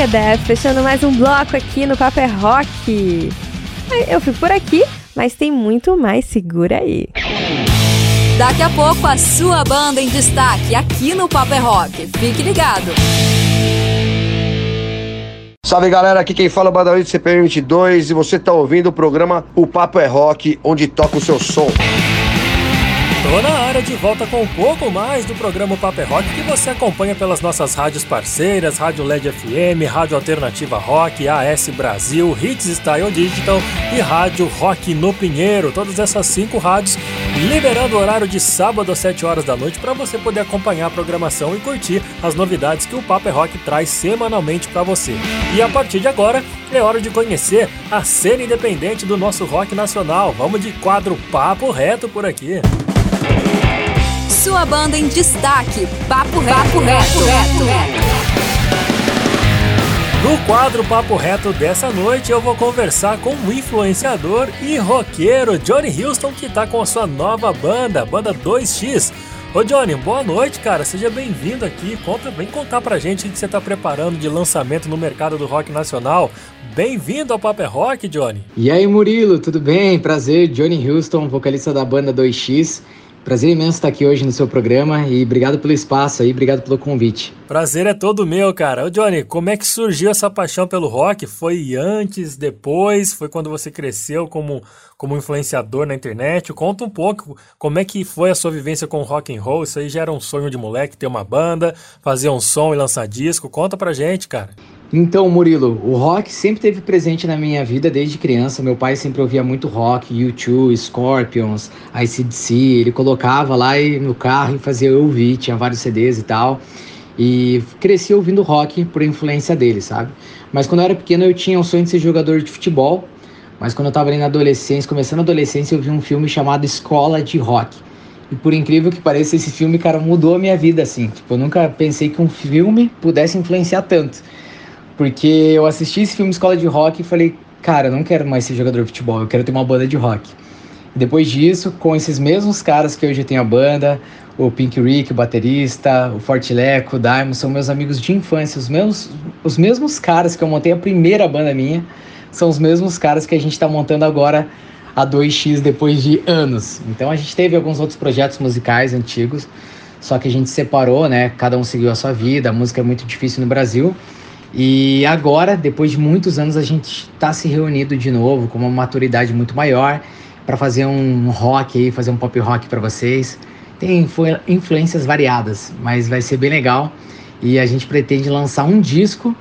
Megadeth, fechando mais um bloco aqui no Paper Rock. Eu fico por aqui, mas tem muito mais, segura aí. Daqui a pouco a sua banda em destaque aqui no Paper Rock. Fique ligado. Salve galera, aqui quem fala é o Badawi do CPM 22 e você tá ouvindo o programa O Papo é Rock, onde toca o seu som. Tô na área de volta com um pouco mais do programa Paper Rock que você acompanha pelas nossas rádios parceiras, Rádio LED FM, Rádio Alternativa Rock, AS Brasil, Hits Style Digital e Rádio Rock no Pinheiro. Todas essas cinco rádios liberando o horário de sábado às 7 horas da noite para você poder acompanhar a programação e curtir as novidades que o Paper Rock traz semanalmente para você. E a partir de agora é hora de conhecer a cena independente do nosso rock nacional. Vamos de quadro Papo Reto por aqui. Sua banda em destaque. Papo reto. Papo reto. No quadro Papo Reto dessa noite, eu vou conversar com o influenciador e roqueiro Johnny Houston, que tá com a sua nova banda, banda 2X. Ô Johnny, boa noite, cara. Seja bem-vindo aqui. Conta, vem contar pra gente o que você tá preparando de lançamento no mercado do rock nacional. Bem-vindo ao Papo é Rock, Johnny. E aí, Murilo, tudo bem? Prazer, Johnny Houston, vocalista da banda 2X. Prazer imenso estar aqui hoje no seu programa e obrigado pelo espaço aí, obrigado pelo convite. Prazer é todo meu, cara. Ô Johnny, como é que surgiu essa paixão pelo rock? Foi antes, depois? Foi quando você cresceu como, como influenciador na internet? Conta um pouco como é que foi a sua vivência com rock and roll. Isso aí já era um sonho de moleque, ter uma banda, fazer um som e lançar disco. Conta pra gente, cara. Então, Murilo, o rock sempre esteve presente na minha vida desde criança. Meu pai sempre ouvia muito rock, U2, Scorpions, ICDC. Ele colocava lá no carro e fazia eu ouvir, tinha vários CDs e tal. E cresci ouvindo rock por influência dele, sabe? Mas quando eu era pequeno eu tinha o sonho de ser jogador de futebol. Mas quando eu tava ali na adolescência, começando a adolescência, eu vi um filme chamado Escola de Rock. E por incrível que pareça, esse filme, cara, mudou a minha vida, assim. Tipo, eu nunca pensei que um filme pudesse influenciar tanto. Porque eu assisti esse filme Escola de Rock e falei, cara, eu não quero mais ser jogador de futebol, eu quero ter uma banda de rock. E depois disso, com esses mesmos caras que hoje tenho a banda, o Pink Rick, o baterista, o Fortileco, o Diamond, são meus amigos de infância, os mesmos, os mesmos caras que eu montei a primeira banda minha, são os mesmos caras que a gente está montando agora a 2x depois de anos. Então a gente teve alguns outros projetos musicais antigos, só que a gente separou, né? Cada um seguiu a sua vida, a música é muito difícil no Brasil. E agora, depois de muitos anos, a gente está se reunindo de novo com uma maturidade muito maior para fazer um rock aí, fazer um pop rock para vocês. Tem influ influências variadas, mas vai ser bem legal. E a gente pretende lançar um disco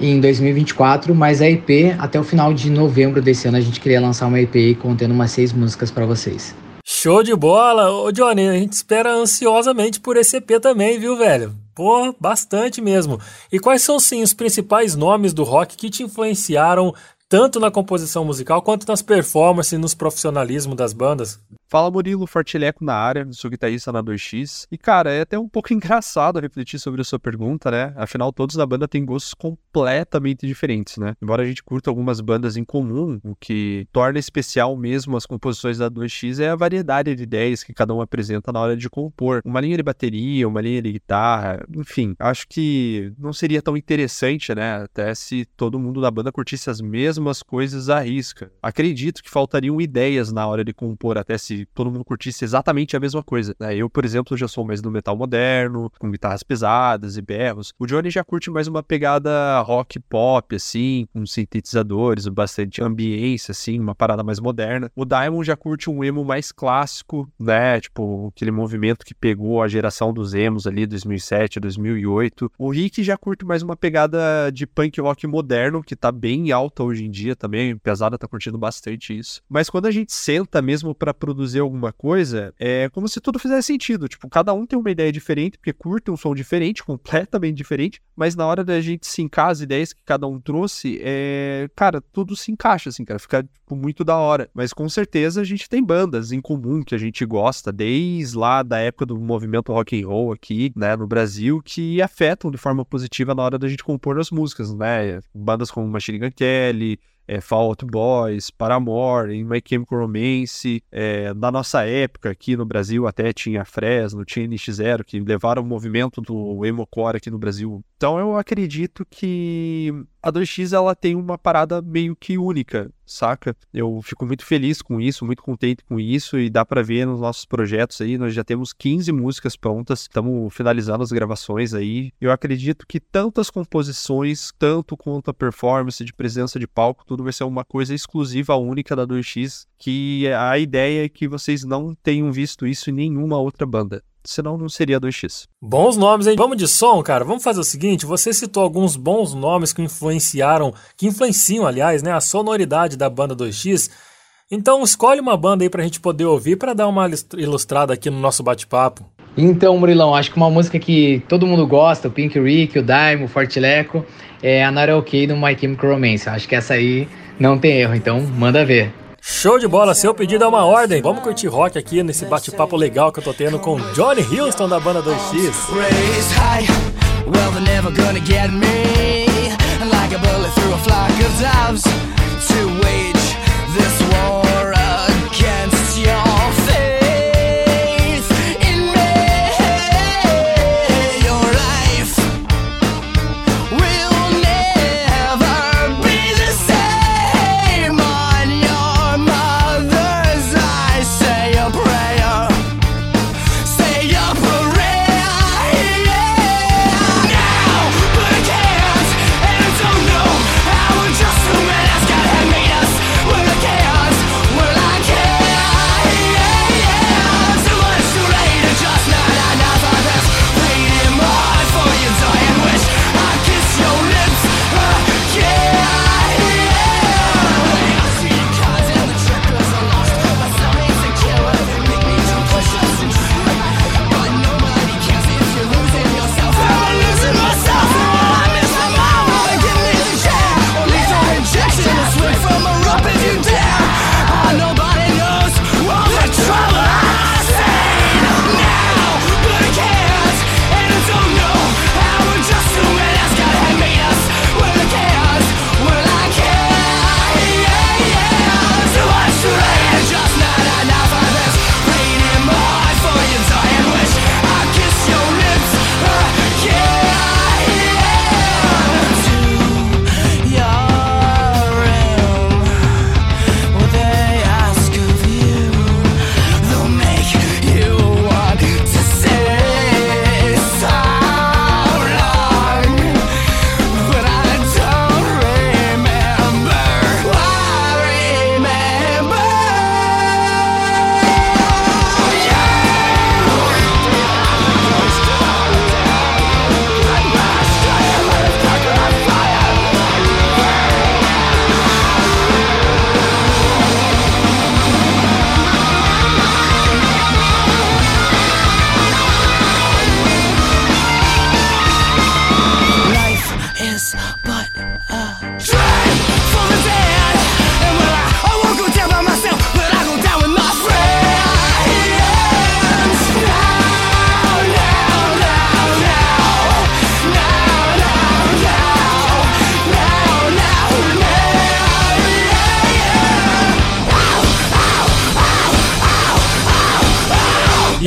em 2024, mas a EP até o final de novembro desse ano a gente queria lançar uma EP contendo umas seis músicas para vocês. Show de bola! Ô Johnny, a gente espera ansiosamente por esse EP também, viu, velho? Pô, bastante mesmo. E quais são, sim, os principais nomes do rock que te influenciaram tanto na composição musical quanto nas performances e nos profissionalismo das bandas? Fala Murilo, Fortileco na área, sou guitarrista na 2X. E cara, é até um pouco engraçado refletir sobre a sua pergunta, né? Afinal, todos da banda têm gostos completamente diferentes, né? Embora a gente curta algumas bandas em comum, o que torna especial mesmo as composições da 2X é a variedade de ideias que cada um apresenta na hora de compor. Uma linha de bateria, uma linha de guitarra, enfim. Acho que não seria tão interessante, né? Até se todo mundo da banda curtisse as mesmas coisas à risca. Acredito que faltariam ideias na hora de compor, até se todo mundo curtisse exatamente a mesma coisa. Né? Eu, por exemplo, já sou mais do metal moderno, com guitarras pesadas e berros. O Johnny já curte mais uma pegada rock pop, assim, com sintetizadores, bastante ambiência, assim, uma parada mais moderna. O Diamond já curte um emo mais clássico, né? Tipo, aquele movimento que pegou a geração dos emos ali, 2007, 2008. O Rick já curte mais uma pegada de punk rock moderno, que tá bem alta hoje em dia também. Pesada tá curtindo bastante isso. Mas quando a gente senta mesmo para produzir alguma coisa, é como se tudo fizesse sentido. Tipo, cada um tem uma ideia diferente, porque curte um som diferente, completamente diferente, mas na hora da gente sincar as ideias que cada um trouxe, é, cara, tudo se encaixa, assim, cara, fica tipo, muito da hora. Mas com certeza a gente tem bandas em comum que a gente gosta, desde lá da época do movimento rock and roll aqui, né, no Brasil, que afetam de forma positiva na hora da gente compor as músicas, né? Bandas como Machine Gun Kelly, é, Fall Out Boys, Paramore, My Chemical Romance, é, na nossa época aqui no Brasil até tinha Fresno, tinha NX0, que levaram o movimento do emo-core aqui no Brasil Então eu acredito que a 2x ela tem uma parada meio que única, saca? Eu fico muito feliz com isso, muito contente com isso e dá pra ver nos nossos projetos aí, nós já temos 15 músicas prontas, estamos finalizando as gravações aí. Eu acredito que tanto as composições, tanto quanto a performance de presença de palco, tudo vai ser uma coisa exclusiva, única da 2x, que a ideia é que vocês não tenham visto isso em nenhuma outra banda senão não seria 2x. Bons nomes, hein? Vamos de som, cara. Vamos fazer o seguinte: você citou alguns bons nomes que influenciaram, que influenciam, aliás, né, a sonoridade da banda 2x. Então escolhe uma banda aí pra gente poder ouvir para dar uma ilustrada aqui no nosso bate-papo. Então, Murilão, acho que uma música que todo mundo gosta, o Pink Rick, o Daimo, o Fortileco, é a Not Okay do My Chemical Romance. Acho que essa aí não tem erro, então manda ver. Show de bola, seu pedido é uma ordem. Vamos curtir rock aqui nesse bate-papo legal que eu tô tendo com Johnny Houston da banda 2X. Raise high, well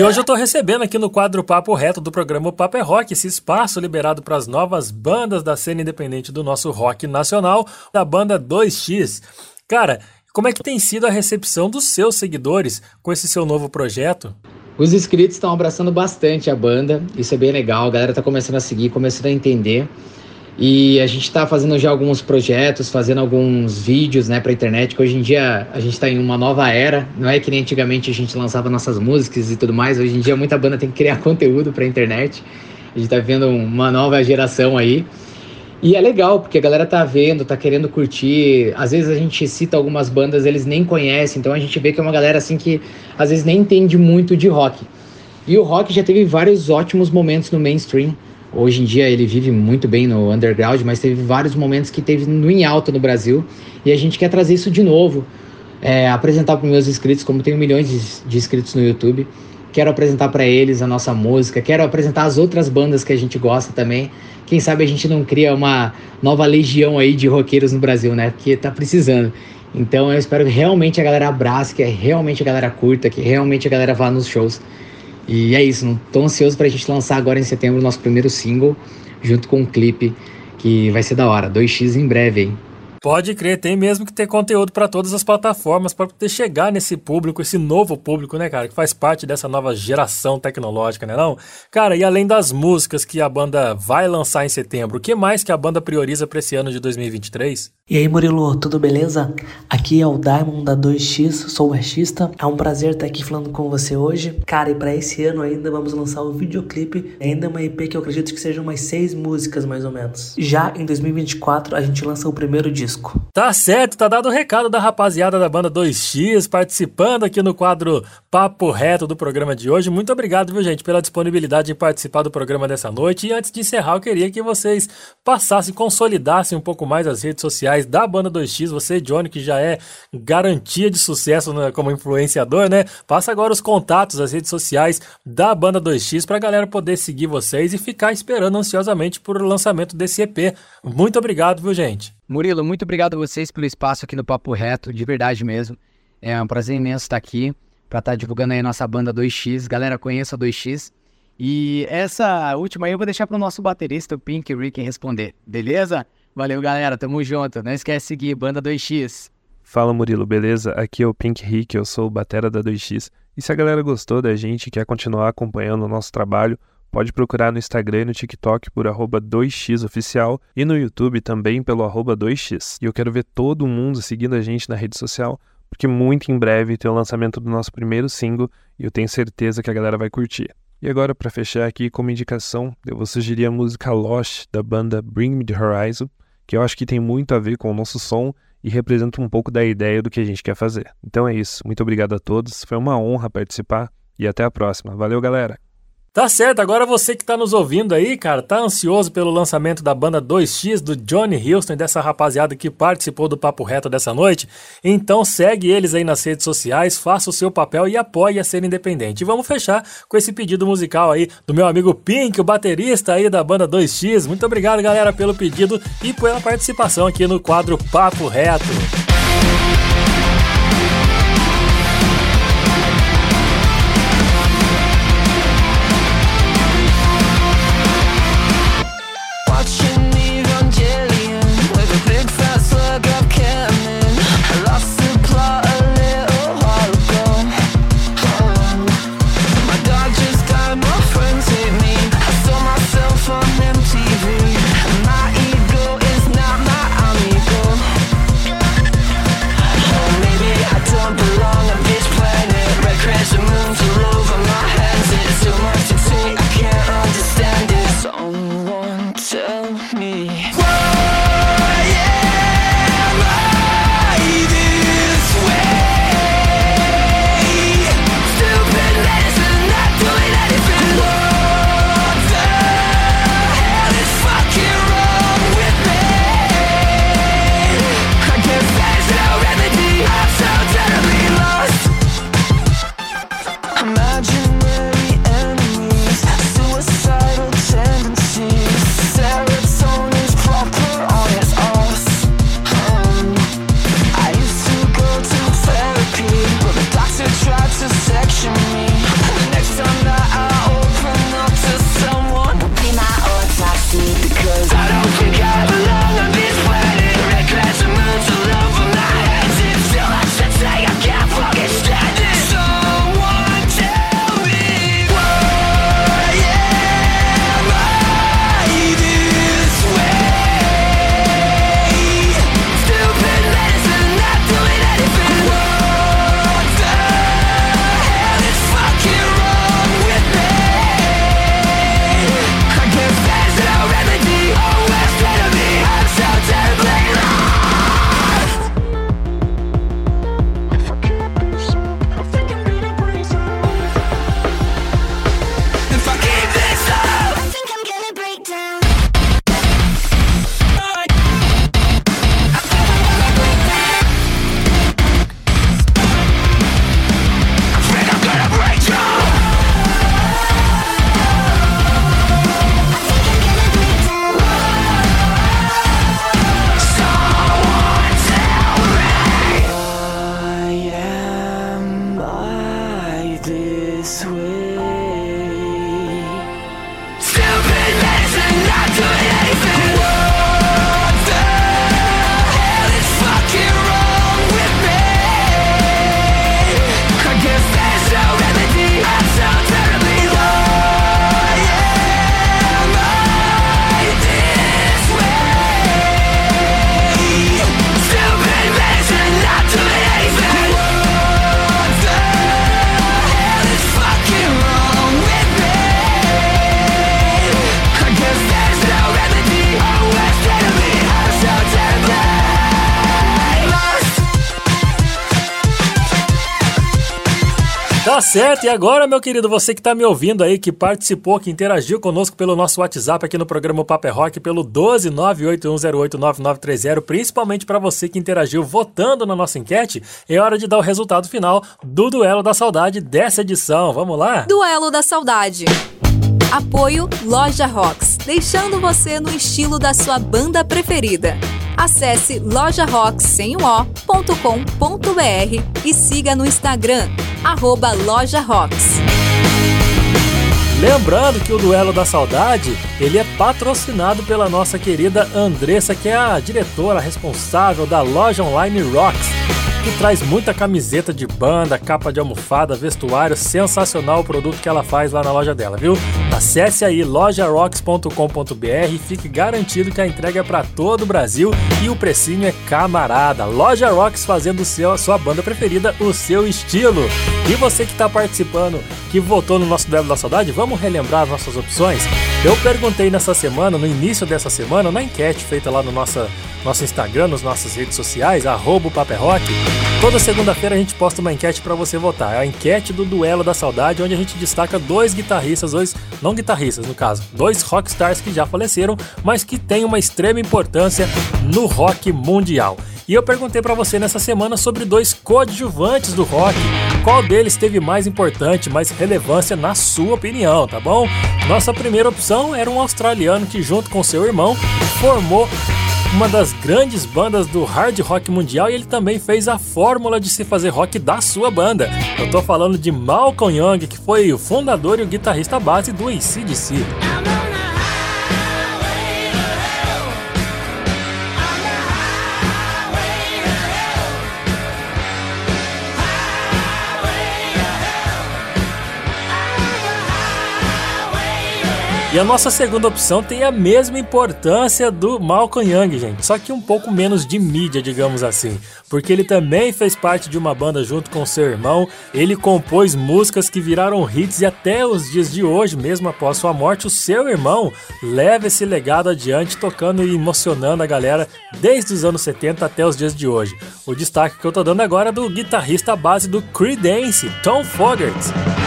hoje eu tô recebendo aqui no quadro Papo Reto do programa Papo é Rock esse espaço liberado para as novas bandas da cena independente do nosso rock nacional, da banda 2X. Cara, como é que tem sido a recepção dos seus seguidores com esse seu novo projeto? Os inscritos estão abraçando bastante a banda, isso é bem legal, a galera tá começando a seguir, começando a entender. E a gente tá fazendo já alguns projetos, fazendo alguns vídeos, né, pra internet, que hoje em dia a gente tá em uma nova era, não é que nem antigamente a gente lançava nossas músicas e tudo mais, hoje em dia muita banda tem que criar conteúdo pra internet. A gente tá vendo uma nova geração aí. E é legal, porque a galera tá vendo, tá querendo curtir. Às vezes a gente cita algumas bandas, eles nem conhecem, então a gente vê que é uma galera assim que às vezes nem entende muito de rock. E o rock já teve vários ótimos momentos no mainstream. Hoje em dia ele vive muito bem no underground, mas teve vários momentos que teve no em alta no Brasil. E a gente quer trazer isso de novo. É, apresentar para meus inscritos, como tenho milhões de, de inscritos no YouTube. Quero apresentar para eles a nossa música, quero apresentar as outras bandas que a gente gosta também. Quem sabe a gente não cria uma nova legião aí de roqueiros no Brasil, né? Porque tá precisando. Então eu espero que realmente a galera abrace, que realmente a galera curta, que realmente a galera vá nos shows. E é isso, não tô ansioso pra gente lançar agora em setembro o nosso primeiro single. junto com um clipe que vai ser da hora. 2x em breve, hein? Pode crer, tem mesmo que ter conteúdo para todas as plataformas para poder chegar nesse público, esse novo público, né, cara, que faz parte dessa nova geração tecnológica, né, não? Cara, e além das músicas que a banda vai lançar em setembro, o que mais que a banda prioriza para esse ano de 2023? E aí Murilo, tudo beleza? Aqui é o Diamond da 2x, sou baixista. É um prazer estar aqui falando com você hoje. Cara, e para esse ano ainda vamos lançar o videoclipe, ainda uma EP que eu acredito que sejam umas seis músicas mais ou menos. Já em 2024 a gente lança o primeiro disco. Tá certo, tá dado o recado da rapaziada da banda 2x participando aqui no quadro Papo Reto do programa de hoje. Muito obrigado, viu, gente, pela disponibilidade de participar do programa dessa noite. E antes de encerrar, eu queria que vocês passassem, consolidassem um pouco mais as redes sociais da banda 2x. Você, Johnny, que já é garantia de sucesso né, como influenciador, né? Passa agora os contatos, as redes sociais da banda 2x pra galera poder seguir vocês e ficar esperando ansiosamente por o lançamento desse EP. Muito obrigado, viu, gente? Murilo, muito obrigado a vocês pelo espaço aqui no Papo Reto, de verdade mesmo. É um prazer imenso estar aqui para estar divulgando aí a nossa banda 2x. Galera, conheça a 2x. E essa última aí eu vou deixar para o nosso baterista, o Pink Rick, responder, beleza? Valeu, galera, tamo junto. Não esquece de seguir Banda 2x. Fala Murilo, beleza? Aqui é o Pink Rick, eu sou o batera da 2x. E se a galera gostou da gente e quer continuar acompanhando o nosso trabalho, pode procurar no Instagram e no TikTok por arroba 2xoficial e no YouTube também pelo arroba 2x. E eu quero ver todo mundo seguindo a gente na rede social, porque muito em breve tem o lançamento do nosso primeiro single e eu tenho certeza que a galera vai curtir. E agora, para fechar aqui como indicação, eu vou sugerir a música Lost da banda Bring Me the Horizon, que eu acho que tem muito a ver com o nosso som e representa um pouco da ideia do que a gente quer fazer. Então é isso. Muito obrigado a todos. Foi uma honra participar e até a próxima. Valeu, galera. Tá certo, agora você que tá nos ouvindo aí, cara, tá ansioso pelo lançamento da banda 2X do Johnny Houston e dessa rapaziada que participou do Papo Reto dessa noite? Então segue eles aí nas redes sociais, faça o seu papel e apoie a ser independente. E vamos fechar com esse pedido musical aí do meu amigo Pink, o baterista aí da banda 2X. Muito obrigado, galera, pelo pedido e pela participação aqui no quadro Papo Reto. Certo, e agora, meu querido, você que tá me ouvindo aí, que participou, que interagiu conosco pelo nosso WhatsApp aqui no programa Paper Rock, pelo 12981089930, principalmente para você que interagiu votando na nossa enquete, é hora de dar o resultado final do Duelo da Saudade dessa edição. Vamos lá? Duelo da Saudade. Apoio Loja Rocks, deixando você no estilo da sua banda preferida. Acesse lojarocks.com.br e siga no Instagram, arroba Loja Rocks. Lembrando que o Duelo da Saudade, ele é patrocinado pela nossa querida Andressa, que é a diretora responsável da loja online Rocks, que traz muita camiseta de banda, capa de almofada, vestuário, sensacional o produto que ela faz lá na loja dela, viu? Acesse aí lojarocks.com.br e fique garantido que a entrega é para todo o Brasil e o precinho é camarada. Loja Rocks fazendo o seu, a sua banda preferida, o seu estilo. E você que está participando, que votou no nosso Duelo da Saudade, vamos relembrar as nossas opções? Eu perguntei nessa semana, no início dessa semana, na enquete feita lá no nossa, nosso Instagram, nas nossas redes sociais, arroba o Paper Rock. Toda segunda-feira a gente posta uma enquete para você votar. É a enquete do Duelo da Saudade, onde a gente destaca dois guitarristas, dois, não guitarristas no caso, dois rockstars que já faleceram, mas que têm uma extrema importância no rock mundial. E eu perguntei para você nessa semana sobre dois coadjuvantes do rock. Qual deles teve mais importante, mais relevância na sua opinião, tá bom? Nossa primeira opção era um australiano que, junto com seu irmão, formou uma das grandes bandas do hard rock mundial e ele também fez a fórmula de se fazer rock da sua banda. Eu tô falando de Malcolm Young, que foi o fundador e o guitarrista base do ACDC. E a nossa segunda opção tem a mesma importância do Malcolm Young, gente, só que um pouco menos de mídia, digamos assim, porque ele também fez parte de uma banda junto com seu irmão, ele compôs músicas que viraram hits e até os dias de hoje, mesmo após sua morte, o seu irmão leva esse legado adiante, tocando e emocionando a galera desde os anos 70 até os dias de hoje. O destaque que eu tô dando agora é do guitarrista base do Creedence, Tom Fogerty.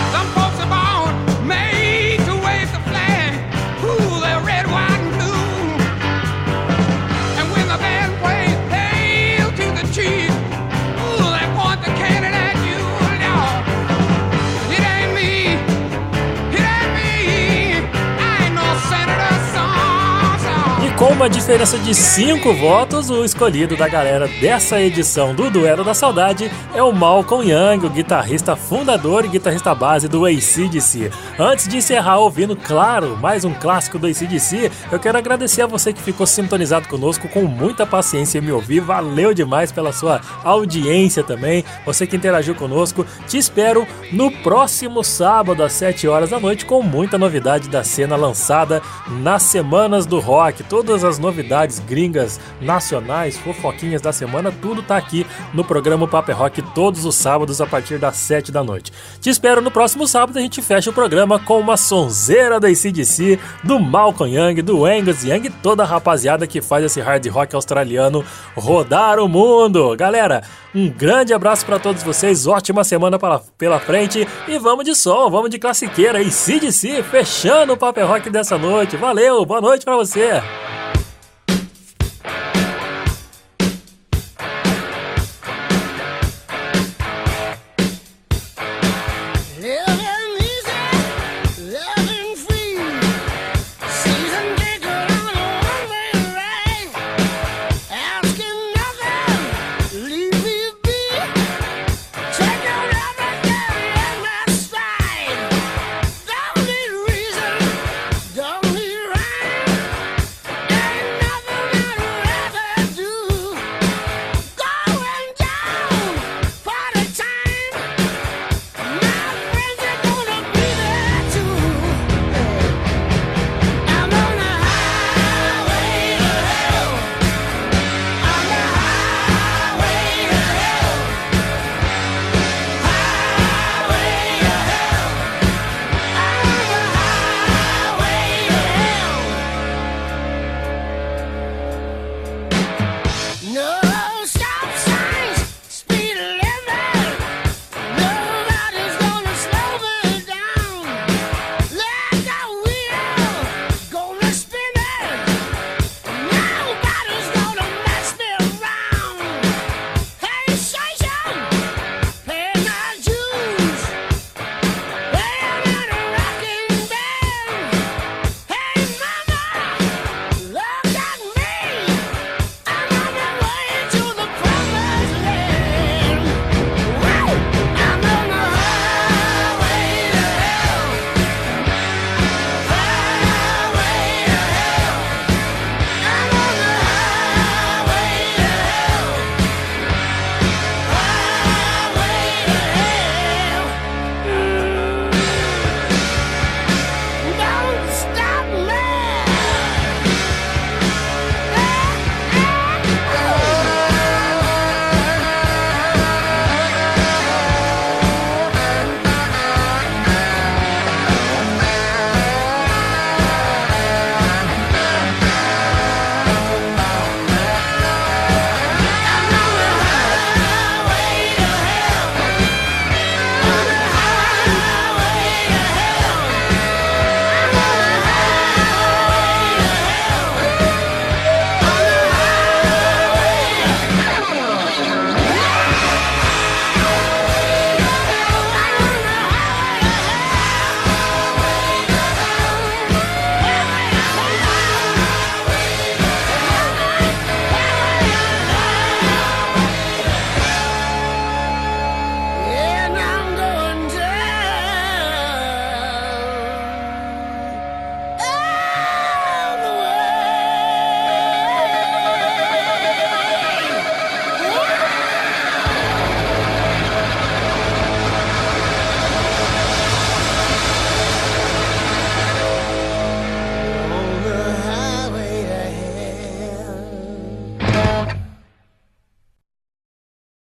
Uma diferença de 5 votos, o escolhido da galera dessa edição do Duelo da Saudade é o Malcolm Young, o guitarrista fundador e guitarrista base do ACDC. Antes de encerrar ouvindo, claro, mais um clássico do ACDC, eu quero agradecer a você que ficou sintonizado conosco com muita paciência em me ouvir. Valeu demais pela sua audiência também. Você que interagiu conosco, te espero no próximo sábado às 7 horas da noite com muita novidade da cena lançada nas semanas do rock. Todas as novidades gringas, nacionais, fofoquinhas da semana, tudo tá aqui no programa Paper Rock todos os sábados a partir das 7 da noite. Te espero no próximo sábado, a gente fecha o programa com uma sonzeira da ACDC, do Malcolm Young, do Angus Young e toda a rapaziada que faz esse hard rock australiano rodar o mundo. Galera, um grande abraço para todos vocês, ótima semana pela, pela frente e vamos de som, vamos de classiqueira ACDC, fechando o Paper Rock dessa noite. Valeu, boa noite para você.